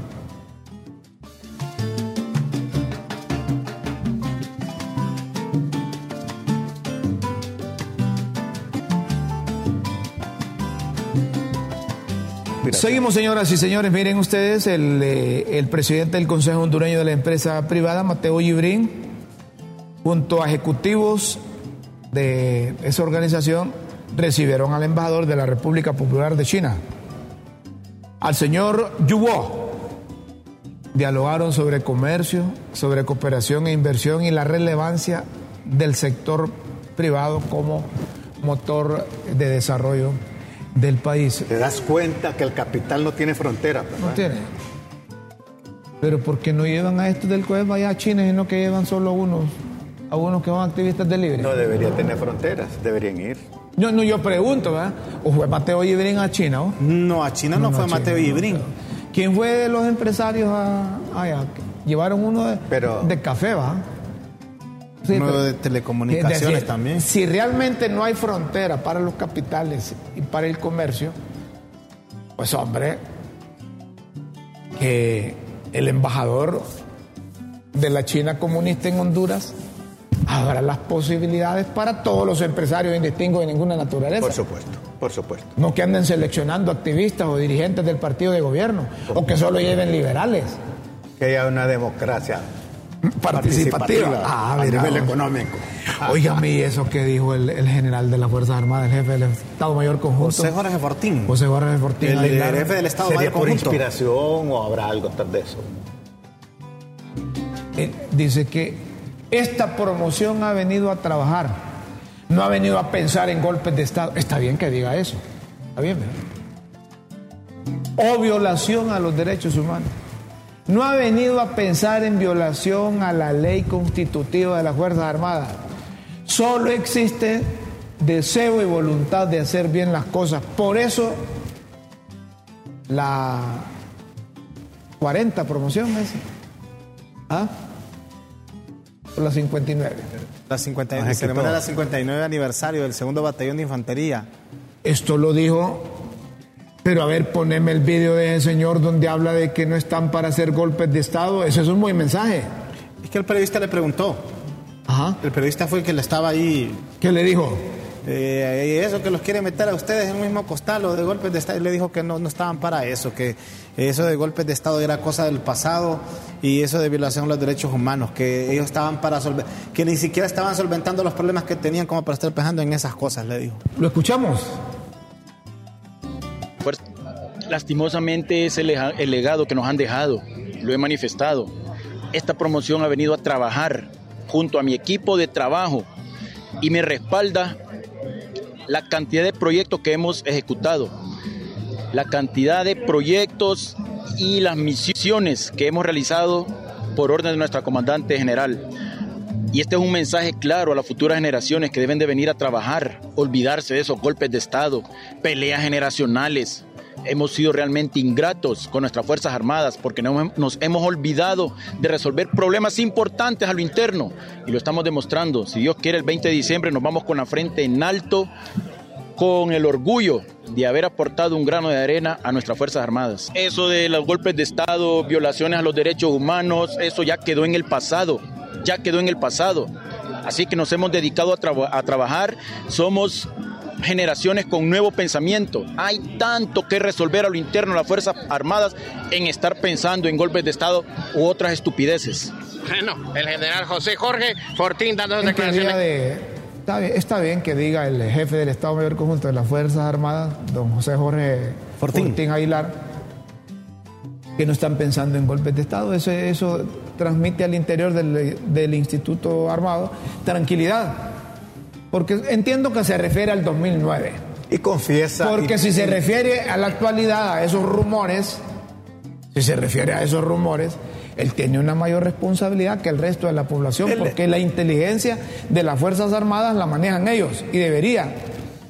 Seguimos, señoras y señores. Miren ustedes, eh, el, presidente del Consejo Hondureño de la Empresa Privada, Mateo Gibrín, junto a ejecutivos de esa organización, recibieron al embajador de la República Popular de China, al señor Yubo. Dialogaron sobre comercio, sobre cooperación e inversión y la relevancia del sector privado como motor de desarrollo del país. Te das cuenta que el capital no tiene frontera. No tiene. Pero ¿por qué no llevan a estos del COEF allá a China, sino que llevan solo a unos, a unos que van activistas de libre? No debería tener fronteras, deberían ir. No, no, yo pregunto, ¿verdad? ¿O fue Mateo Ibrín a China? ¿o? No, a China no, fue Mateo Ibrín. ¿Quién fue de los empresarios a, allá? Llevaron uno de, de café, ¿va? Uno de telecomunicaciones también. Si realmente no hay frontera para los capitales y para el comercio, pues hombre, que el embajador de la China comunista en Honduras habrá las posibilidades para todos los empresarios indistintos de ninguna naturaleza. Por supuesto, por supuesto. No que anden seleccionando activistas o dirigentes del partido de gobierno, o que solo lleven liberales. Que haya una democracia participativa, ah, a nivel económico. Óigame, eso que dijo el, general de las Fuerzas Armadas, el jefe del Estado Mayor Conjunto. José Jorge Fortín. José Jorge Fortín. El, jefe del Estado Mayor por inspiración o habrá algo tras de eso? Eh, dice que esta promoción ha venido a trabajar, no ha venido a pensar en golpes de Estado. Está bien que diga eso, está bien, ¿verdad? O violación a los derechos humanos. No ha venido a pensar en violación a la ley constitutiva de las Fuerzas Armadas. Solo existe deseo y voluntad de hacer bien las cosas. Por eso la 40 promoción es. ¿Ah? la 59. La 59, ceremonia la 59 aniversario del segundo batallón de infantería. Esto lo dijo, pero a ver, poneme el vídeo de ese señor donde habla de que no están para hacer golpes de Estado. Ese es un buen mensaje. Es que el periodista le preguntó. Ajá. El periodista fue el que le estaba ahí. ¿Qué le dijo? Eh, eso que los quiere meter a ustedes en el mismo costal o de golpes de Estado. Y le dijo que no, no estaban para eso, que eso de golpes de Estado era cosa del pasado y eso de violación de los derechos humanos, que ellos estaban para que ni siquiera estaban solventando los problemas que tenían como para estar pensando en esas cosas, le dijo. ¿Lo escuchamos? Lastimosamente es el, el legado que nos han dejado, lo he manifestado. Esta promoción ha venido a trabajar junto a mi equipo de trabajo y me respalda la cantidad de proyectos que hemos ejecutado, la cantidad de proyectos y las misiones que hemos realizado por orden de nuestra comandante general. Y este es un mensaje claro a las futuras generaciones que deben de venir a trabajar, olvidarse de esos golpes de Estado, peleas generacionales, hemos sido realmente ingratos con nuestras Fuerzas Armadas porque nos hemos olvidado de resolver problemas importantes a lo interno y lo estamos demostrando. Si Dios quiere, el 20 de diciembre nos vamos con la frente en alto con el orgullo de haber aportado un grano de arena a nuestras Fuerzas Armadas. Eso de los golpes de Estado, violaciones a los derechos humanos, eso ya quedó en el pasado, ya quedó en el pasado. Así que nos hemos dedicado a, a trabajar, somos generaciones con nuevo pensamiento. Hay tanto que resolver a lo interno de las Fuerzas Armadas en estar pensando en golpes de Estado u otras estupideces. Bueno, el general José Jorge Fortín dando declaraciones. está, bien, que diga el jefe del Estado Mayor Conjunto de las Fuerzas Armadas, don José Jorge Fortín, Aguilar, que no están pensando en golpes de Estado. Eso, eso transmite al interior del, del Instituto Armado tranquilidad porque entiendo que se refiere al 2009. Y confiesa. Porque si se refiere a la actualidad, a esos rumores, si se refiere a esos rumores, él tiene una mayor responsabilidad que el resto de la población, porque la inteligencia de las Fuerzas Armadas la manejan ellos y debería,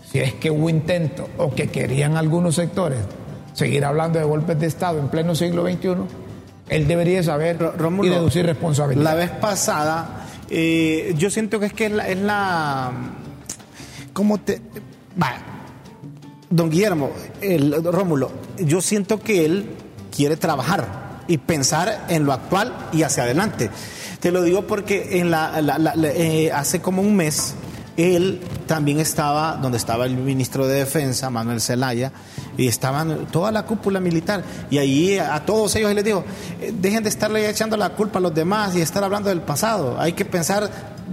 si es que hubo intento o que querían algunos sectores seguir hablando de golpes de Estado en pleno siglo XXI, él debería saber y deducir responsabilidad. La vez pasada eh, yo siento que es que es la, es la ¿cómo te? Va, don Guillermo, el, Rómulo, yo siento que él quiere trabajar y pensar en lo actual y hacia adelante. Te lo digo porque en la, eh, hace como un mes él también estaba donde estaba el ministro de Defensa, Manuel Zelaya, y estaban toda la cúpula militar. Y ahí a todos ellos les digo, eh, dejen de estarle echando la culpa a los demás y estar hablando del pasado. Hay que pensar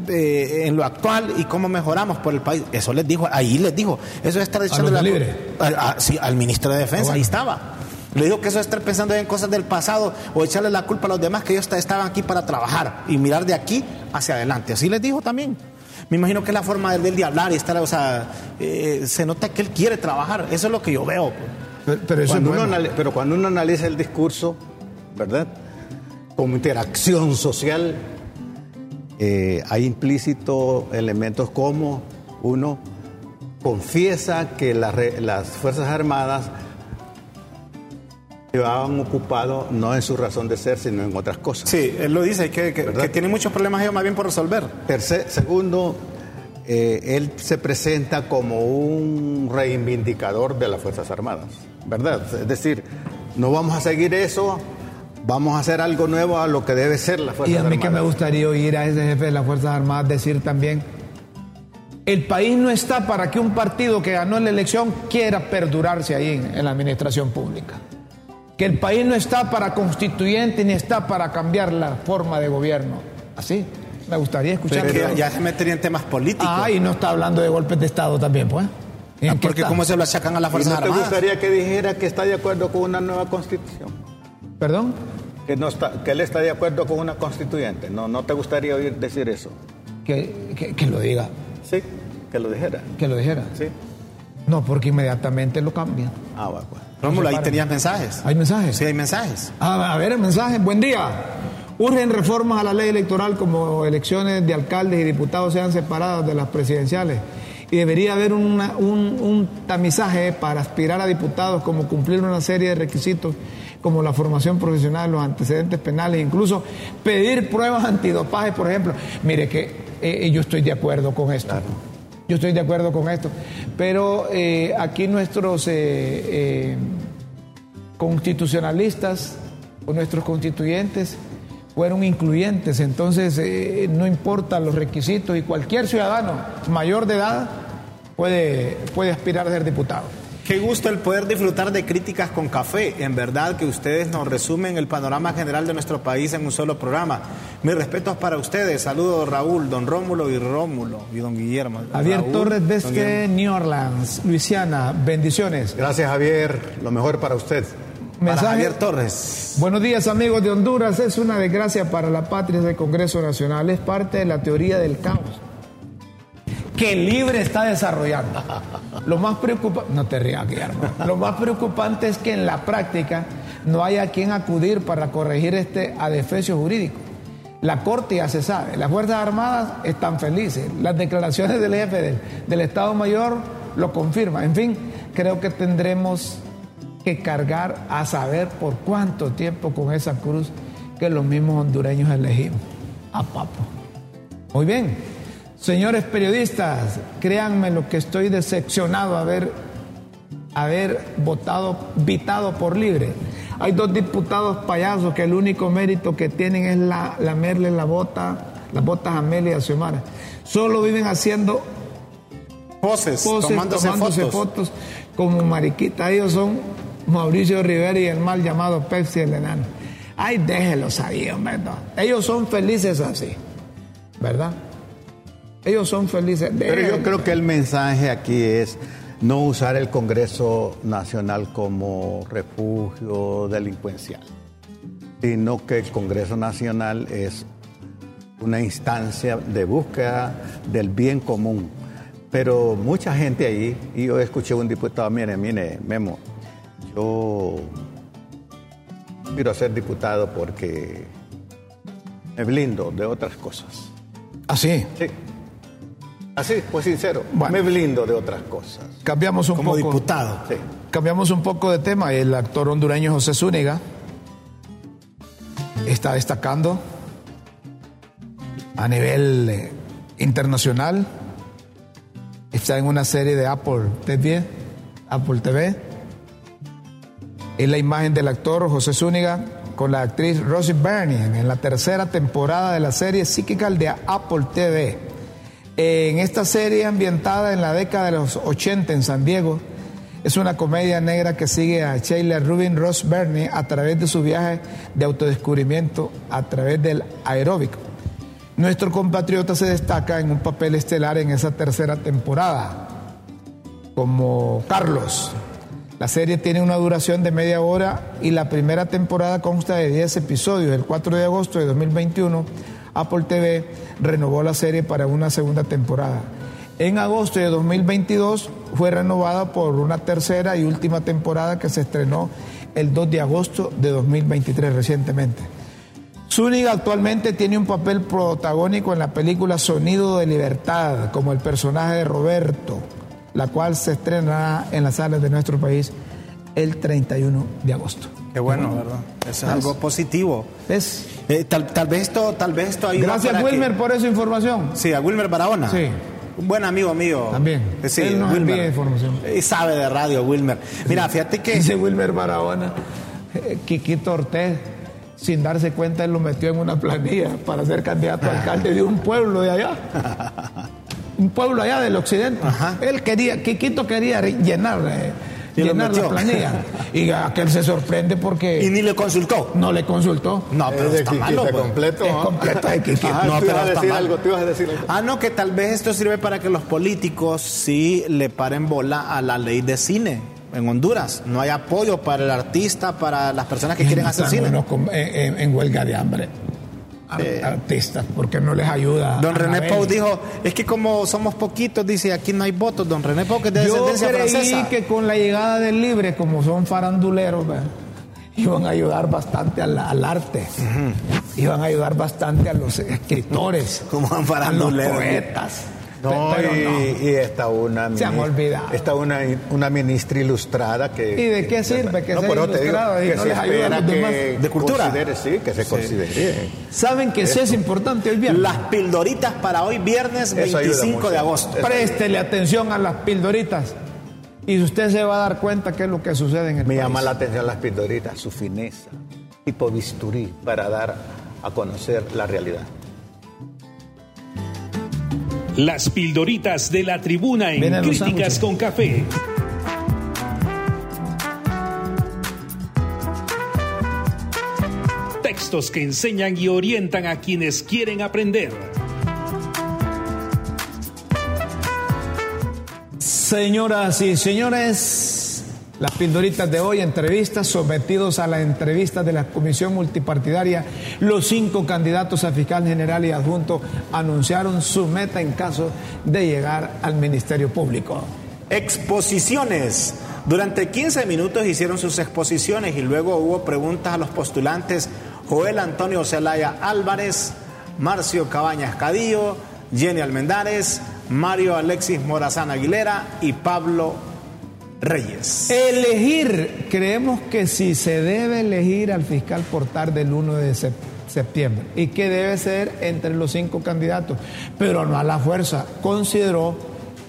eh, en lo actual y cómo mejoramos por el país. Eso les dijo, ahí les dijo. Eso es estar echando la culpa. sí, al ministro de Defensa, ah, ahí estaba. Le digo que eso es estar pensando en cosas del pasado o echarle la culpa a los demás que ellos estaban aquí para trabajar y mirar de aquí hacia adelante. Así les dijo también. Me imagino que es la forma de él de hablar y estar, o sea, eh, se nota que él quiere trabajar. Eso es lo que yo veo. Pues. Pero, cuando uno pero cuando uno analiza el discurso, ¿verdad? Como interacción social, eh, hay implícito elementos como uno confiesa que las Fuerzas Armadas llevaban ocupado no en su razón de ser, sino en otras cosas. Sí, él lo dice, que, que, tiene muchos problemas ellos más bien por resolver. Tercer, segundo, eh, él se presenta como un reivindicador de las Fuerzas Armadas, ¿verdad? Es decir, no vamos a seguir eso, vamos a hacer algo nuevo a lo que debe ser la Fuerza Armadas. Y a mí que me gustaría oír a ese jefe de las Fuerzas Armadas decir también, el país no está para que un partido que ganó la elección quiera perdurarse ahí en la administración pública que el país no está para constituyente ni está para cambiar la forma de gobierno. Así, me gustaría escuchar. Pero ya se metería en temas políticos. Ah, y no está hablando de golpes de Estado también, pues. Ah, porque cómo se lo achacan a la Fuerza Armada. ¿No te gustaría que dijera que está de acuerdo con una nueva constitución? ¿Perdón? Que, no está, que él está de acuerdo con una constituyente. ¿No, no te gustaría oír decir eso? Que, que, lo diga. Sí, que lo dijera. Que lo dijera. Sí. No, porque inmediatamente lo cambian. Ah, bueno. Rómulo, ahí tenías mensajes. ¿Hay mensajes? Sí, hay mensajes. Ah, a ver, mensajes. Buen día. Urgen reformas a la ley electoral como elecciones de alcaldes y diputados sean separadas de las presidenciales. Y debería haber un, un, tamizaje para aspirar a diputados, como cumplir una serie de requisitos como la formación profesional, los antecedentes penales, incluso pedir pruebas antidopaje, por ejemplo. Mire que eh, eh, yo estoy de acuerdo con esto. Yo estoy de acuerdo con esto. Pero eh, aquí nuestros eh, eh, constitucionalistas o nuestros constituyentes fueron incluyentes, entonces no importan los requisitos y cualquier ciudadano mayor de edad puede, puede aspirar a ser diputado. Qué gusto el poder disfrutar de críticas con café. En verdad que ustedes nos resumen el panorama general de nuestro país en un solo programa. Mis respetos para ustedes. Saludos Raúl, don Rómulo y Rómulo y don Guillermo. Javier Torres desde New Orleans, Luisiana. Bendiciones. Gracias Javier. Lo mejor para usted. Mensaje. Javier Torres. Buenos días amigos de Honduras. Es una desgracia para la patria del Congreso Nacional. Es parte de la teoría del caos que Libre está desarrollando. Lo más preocupante, no te rías, Guillermo. Lo más preocupante es que en la práctica no haya quien acudir para corregir este adefesio jurídico. La Corte ya se sabe, las Fuerzas Armadas están felices, las declaraciones del jefe del, del Estado Mayor lo confirman. En fin, creo que tendremos que cargar a saber por cuánto tiempo con esa cruz que los mismos hondureños elegimos. A papo. Muy bien. Señores periodistas, créanme lo que estoy decepcionado haber, haber votado, vitado por libre. Hay dos diputados payasos que el único mérito que tienen es la, lamerle la bota, las botas a Amelia y a Xiomara. Solo viven haciendo poses, tomándose, fotos. como mariquita. Ellos son Mauricio Rivera y el mal llamado Pepsi el enano. Ay, déjelos ahí, hombre. Ellos son felices así, ¿verdad? Ellos son felices. Pero yo creo que el mensaje aquí es no usar el Congreso Nacional como refugio delincuencial, sino que el Congreso Nacional es una instancia de búsqueda del bien común. Pero mucha gente ahí, y yo escuché un diputado, mire, mire, Memo, yo quiero ser diputado porque me blindo de otras cosas. ¿Ah, sí? Sí. Así, pues sincero, me blindo de otras cosas. Cambiamos un Como poco. diputado. Sí. Cambiamos un poco de tema. El actor hondureño José Zúñiga está destacando a nivel eh, internacional. Está en una serie de Apple TV. Apple TV. Es la imagen del actor José Zúñiga con la actriz Rosie Byrne en la tercera temporada de la serie Psíquica de Apple TV en esta serie ambientada en la década de los 80 en San Diego, es una comedia negra que sigue a Sheila Rubin Ross Burney a través de su viaje de autodescubrimiento a través del aeróbico. Nuestro compatriota se destaca en un papel estelar en esa tercera temporada, como Carlos. La serie tiene una duración de media hora y la primera temporada consta de 10 episodios. El 4 de agosto de 2021 Apple TV renovó la serie para una segunda temporada. En agosto de 2022 fue renovada por una tercera y última temporada que se estrenó el 2 de agosto de 2023 recientemente. Zúñiga actualmente tiene un papel protagónico en la película Sonido de Libertad, como el personaje de Roberto, la cual se estrenará en las salas de nuestro país el 31 de agosto. Qué bueno, ¿verdad? Eso es algo positivo. Es. Eh, tal, tal, vez esto, tal vez esto ayuda Gracias, para Wilmer, que- por esa información. Sí, a Wilmer Barahona. Sí. Un buen amigo mío. También. Eh, Sí, Él nos Wilmer. envía información. Y sabe de radio, Wilmer. Mira, fíjate que. Dice Wilmer Barahona, eh, Quiquito Ortez, sin darse cuenta, él lo metió en una planilla para ser candidato a alcalde de un pueblo de allá. Un pueblo allá del occidente. Ajá. Él quería, Quiquito quería llenar, eh, llenar la planilla. Y aquel se sorprende Y porque ni le consultó. no le consultó. No, pero Es está malo. pues. completo. Es completo Quiquito. Ajá, No, tú pero está mal. algo, tú ibas a decir algo. Ah, no, que tal vez esto sirve para que los políticos sí le paren bola a la ley de cine en Honduras. No hay apoyo para el artista, para las personas que quieren hacer cine. en, en- en huelga de hambre. Ar- Artistas, porque no les ayuda. Don René. Pau dijo, es que como somos poquitos, dice, aquí no hay votos. Don René Pau, que es de Yo descendencia creí francesa. que con la llegada del libre, como son faranduleros, ¿verdad? iban a ayudar bastante al, al arte, iban a ayudar bastante a los escritores, Como a los poetas. No, Pero y, no. y está una Se han olvidado. Está una, una ministra ilustrada que. ¿Y de qué sirve que sea te digo ilustrada y que no se les ayuda a espera los que demás? ¿De cultura? considere, sí, que se considere. Saben que sí es importante hoy viernes. Las pildoritas para hoy viernes Eso ayuda 25 mucho. de agosto. Eso Préstele atención a las pildoritas y usted se va a dar cuenta qué es lo que sucede en el Me país. llama la atención las pildoritas, su fineza, tipo bisturí, para dar a conocer la realidad. Las pildoritas de la tribuna en Críticas con Café. Textos que enseñan y orientan a quienes quieren aprender. Señoras y señores, las pildoritas de hoy, entrevistas sometidos a la entrevista de la Comisión Multipartidaria, los cinco candidatos a fiscal general y adjunto anunciaron su meta en caso de llegar al Ministerio Público. Exposiciones. Durante 15 minutos hicieron sus exposiciones y luego hubo preguntas a los postulantes Joel Antonio Zelaya Álvarez, Marcio Cabañas Cadillo, Jenny Almendares, Mario Alexis Morazán Aguilera y Pablo Reyes. Elegir, creemos que si se debe elegir al fiscal por tarde el 1 de sep- septiembre y que debe ser entre los cinco candidatos, pero no a la fuerza, consideró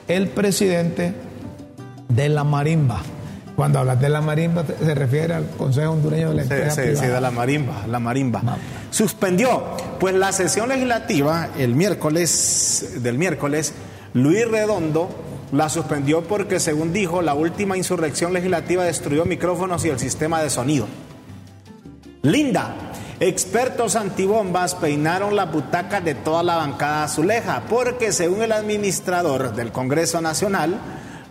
el presidente de la marimba. Cuando hablas de la marimba se refiere al Consejo Hondureño de la Empresa sí, sí, Privada. de la marimba, la marimba. Suspendió, pues la sesión legislativa el miércoles, del miércoles, Luis Redondo la suspendió porque, según dijo, la última insurrección legislativa destruyó micrófonos y el sistema de sonido. Linda, expertos antibombas peinaron la butaca de toda la bancada azuleja, porque según el administrador del Congreso Nacional,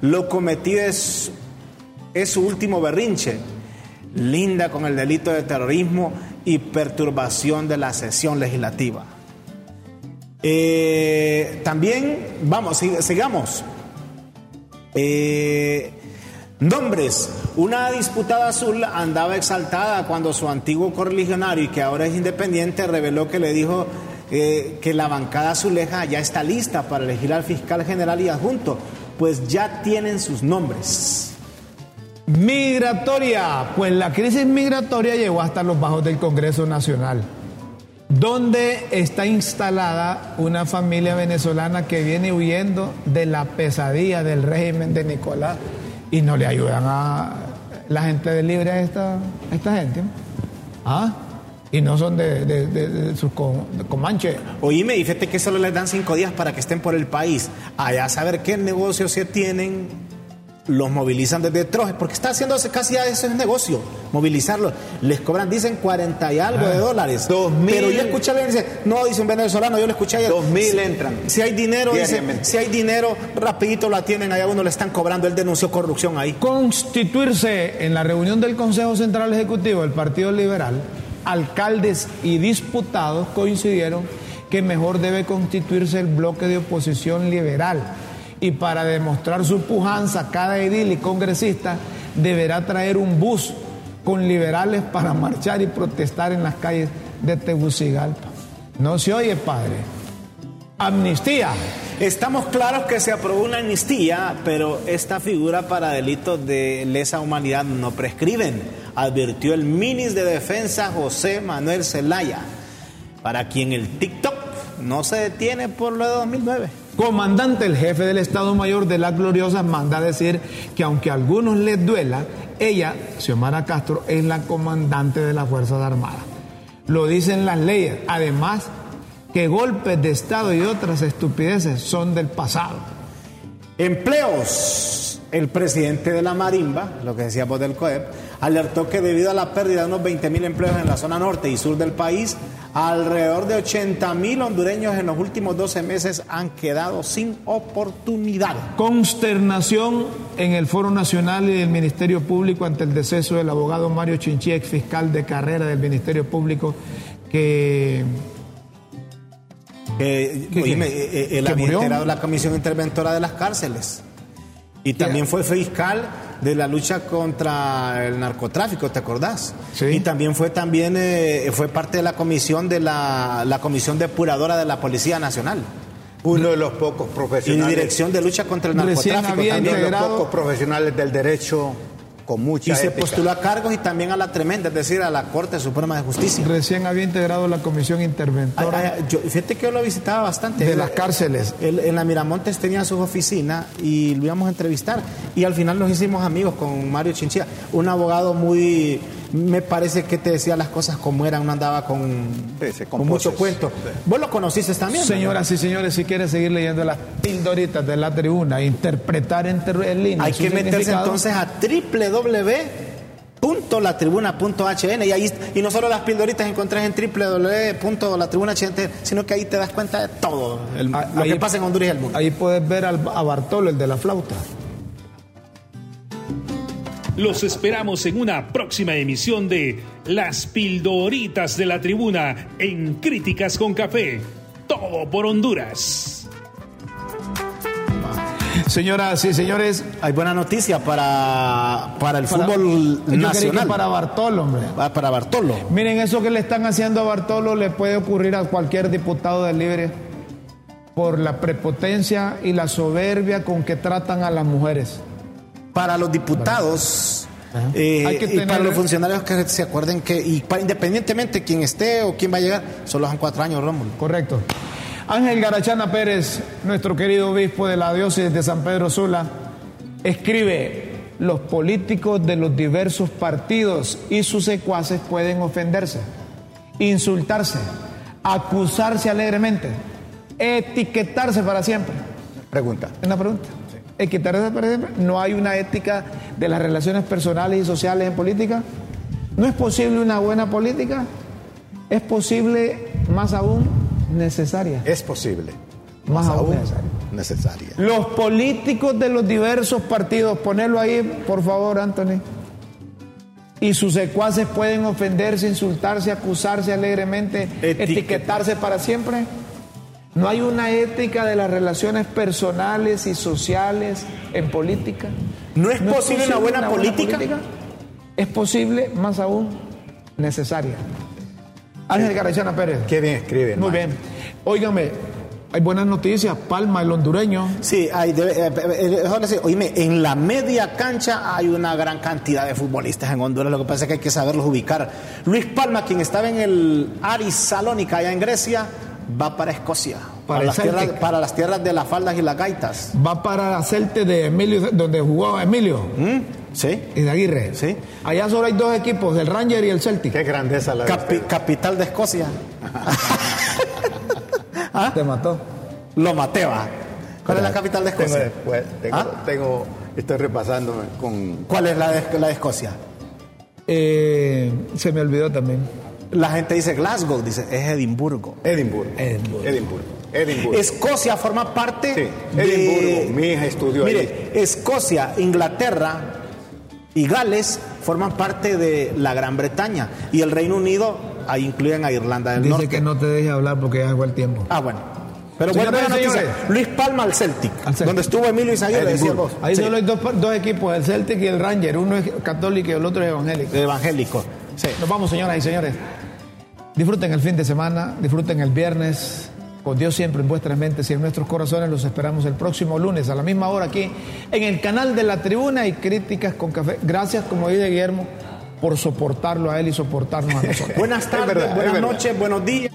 lo cometido es su último berrinche. Linda con el delito de terrorismo y perturbación de la sesión legislativa. Eh, también, vamos, sig- sigamos. Eh, nombres. Una disputada azul andaba exaltada cuando su antiguo correligionario y que ahora es independiente reveló que le dijo eh, que la bancada azuleja ya está lista para elegir al fiscal general y adjunto, pues ya tienen sus nombres. Migratoria, pues la crisis migratoria llegó hasta los bajos del Congreso Nacional, donde está instalada una familia venezolana que viene huyendo de la pesadilla del régimen de Nicolás y no le ayudan a la gente de libre a esta, esta gente. ¿Ah? Y no son de, sus comanches. Oíme, y fíjate que solo les dan cinco días para que estén por el país. Allá a saber qué negocios se tienen, los movilizan desde Trojes, porque está haciéndose casi ya eso es negocio, movilizarlos. Les cobran, dicen 40 y algo de dólares. Dos mil. Pero yo escuché a alguien dice, no, dice un venezolano, yo lo escuché ayer. Dos mil Si- entran. Si hay dinero, dice, si hay dinero, rapidito la tienen, allá uno le están cobrando, él denunció corrupción ahí. constituirse en la reunión del Consejo Central Ejecutivo del Partido Liberal, alcaldes y diputados coincidieron que mejor debe constituirse el bloque de oposición liberal. Y para demostrar su pujanza, cada edil y congresista deberá traer un bus con liberales para marchar y protestar en las calles de Tegucigalpa. No se oye, padre. Amnistía. Estamos claros que se aprobó una amnistía, pero esta figura para delitos de lesa humanidad no prescriben, advirtió el ministro de Defensa José Manuel Zelaya, para quien el TikTok no se detiene por lo de 2009. Comandante, el jefe del Estado Mayor de la Gloriosa, manda a decir que aunque a algunos les duela, ella, Xiomara Castro, es la comandante de las Fuerzas Armadas. Lo dicen las leyes. Además, que golpes de Estado y otras estupideces son del pasado. Empleos. El presidente de la Marimba, lo que decíamos del COEP, alertó que debido a la pérdida de unos 20 mil empleos en la zona norte y sur del país, alrededor de 80 mil hondureños en los últimos 12 meses han quedado sin oportunidad. Consternación en el Foro Nacional y del Ministerio Público ante el deceso del abogado Mario Chinchí, ex fiscal de carrera del Ministerio Público, que eh, oíme, él había integrado la Comisión Interventora de las Cárceles. Y también fue fiscal de la lucha contra el narcotráfico, ¿te acordás? Sí. Y también fue también eh, fue parte de la comisión de la, la comisión depuradora de la Policía Nacional. Uno de los pocos Y profesionales. dirección de lucha contra el narcotráfico también. Uno de los pocos profesionales del derecho con mucha Y se postuló a cargos y también a la tremenda, es decir, a la Corte Suprema de Justicia. recién había integrado la Comisión Interventora Ay, ay, yo- fíjate que yo lo visitaba bastante. de las cárceles. Él, en la Miramontes tenía sus oficinas y lo íbamos a entrevistar. Y al final nos hicimos amigos con Mario Chinchilla, un abogado muy. Me parece que te decía las cosas como eran, no andaba con, Sí, con mucho cuento. Vos lo conociste también. Señoras y señores, si quiere seguir leyendo las pildoritas de la tribuna, interpretar en, en línea. Hay que meterse entonces a www.latribuna.hn y ahí y no solo las pildoritas encontrás en www.latribuna.hn sino que ahí te das cuenta de todo el- lo ahí- que pasa en Honduras y el mundo. Ahí puedes ver al- a Bartolo, el de la flauta. Los esperamos en una próxima emisión de Las Pildoritas de la Tribuna en Críticas con Café. Todo por Honduras. Señoras y señores, Hay buena noticia para, para el para- fútbol nacional. para Bartolo, hombre. Ah, para Bartolo. Miren, eso que le están haciendo a Bartolo le puede ocurrir a cualquier diputado del Libre por la prepotencia y la soberbia con que tratan a las mujeres. Para los diputados eh, Hay que y para los funcionarios que se acuerden que, y para, independientemente quién esté o quién va a llegar, solo son cuatro años, Rómulo. Correcto. Ángel Garachana Pérez, nuestro querido obispo de la diócesis de San Pedro Sula, escribe, los políticos de los diversos partidos y sus secuaces pueden ofenderse, insultarse, acusarse alegremente, etiquetarse para siempre. Pregunta. Una pregunta. Etiquetarse para siempre. ¿No hay una ética de las relaciones personales y sociales en política? ¿No es posible una buena política? ¿Es posible, más aún, necesaria? Es posible. Más aún Aún necesaria. necesaria. Los políticos de los diversos partidos, ponelo ahí, por favor, Anthony. Y sus secuaces pueden ofenderse, insultarse, acusarse alegremente, Etiqueta. etiquetarse para siempre. No hay una ética de las relaciones personales y sociales en política. ¿No es posible una buena política? Es posible, más aún, necesaria. Ángel Garayana Pérez. Qué bien escribe. Muy bien. Óigame, hay buenas noticias. Palma, el hondureño. Sí, hay, debe- eh, eh, eh, oíme, en la media cancha hay una gran cantidad de futbolistas en Honduras, lo que pasa es que hay que saberlos ubicar. Luis Palma, quien estaba en el Aris Salónica allá en Grecia, va para Escocia, Para las tierras, para las tierras de las faldas y las gaitas. Va para Celte de Emilio, donde jugó Emilio ¿Mm? ¿Sí? y de Aguirre. Sí. Allá solo hay dos equipos, el Ranger y el Celtic. Qué grandeza la Capi- capital de Escocia. Te mató. Lo Mateva. ¿Cuál es la capital de Tengo, Escocia? después- tengo, ¿Ah? tengo- estoy repasando con ¿Cuál es la de, la de Escocia? Eh, se me olvidó también. La gente dice Glasgow, dice, es Edimburgo. Edimburgo. Edimburgo. Edimburgo. Edimburgo. Escocia forma parte Sí, de... Edimburgo. Mi hija estudió Mire, ahí. Escocia, Inglaterra y Gales forman parte de la Gran Bretaña y el Reino Unido ahí incluyen a Irlanda del Dice Norte. que no te deje hablar porque ya llegó el tiempo. Ah, bueno. Pero señores. Luis Palma al Celtic, Al Celtic. donde estuvo Emilio Isaguirre, decías vos. Ahí Sí, solo hay dos, dos equipos, el Celtic y el Ranger. Uno es católico y el otro es evangélico. evangélico. Sí. Nos vamos, señoras y señores. Disfruten el fin de semana, disfruten el viernes. Con Dios siempre en vuestras mentes y en nuestros corazones. Los esperamos el próximo lunes a la misma hora aquí en el canal de la Tribuna y Críticas con Café. Gracias, como dice Guillermo, por soportarlo a él y soportarnos a nosotros. Buenas tardes, verdad, buenas noches, buenos días.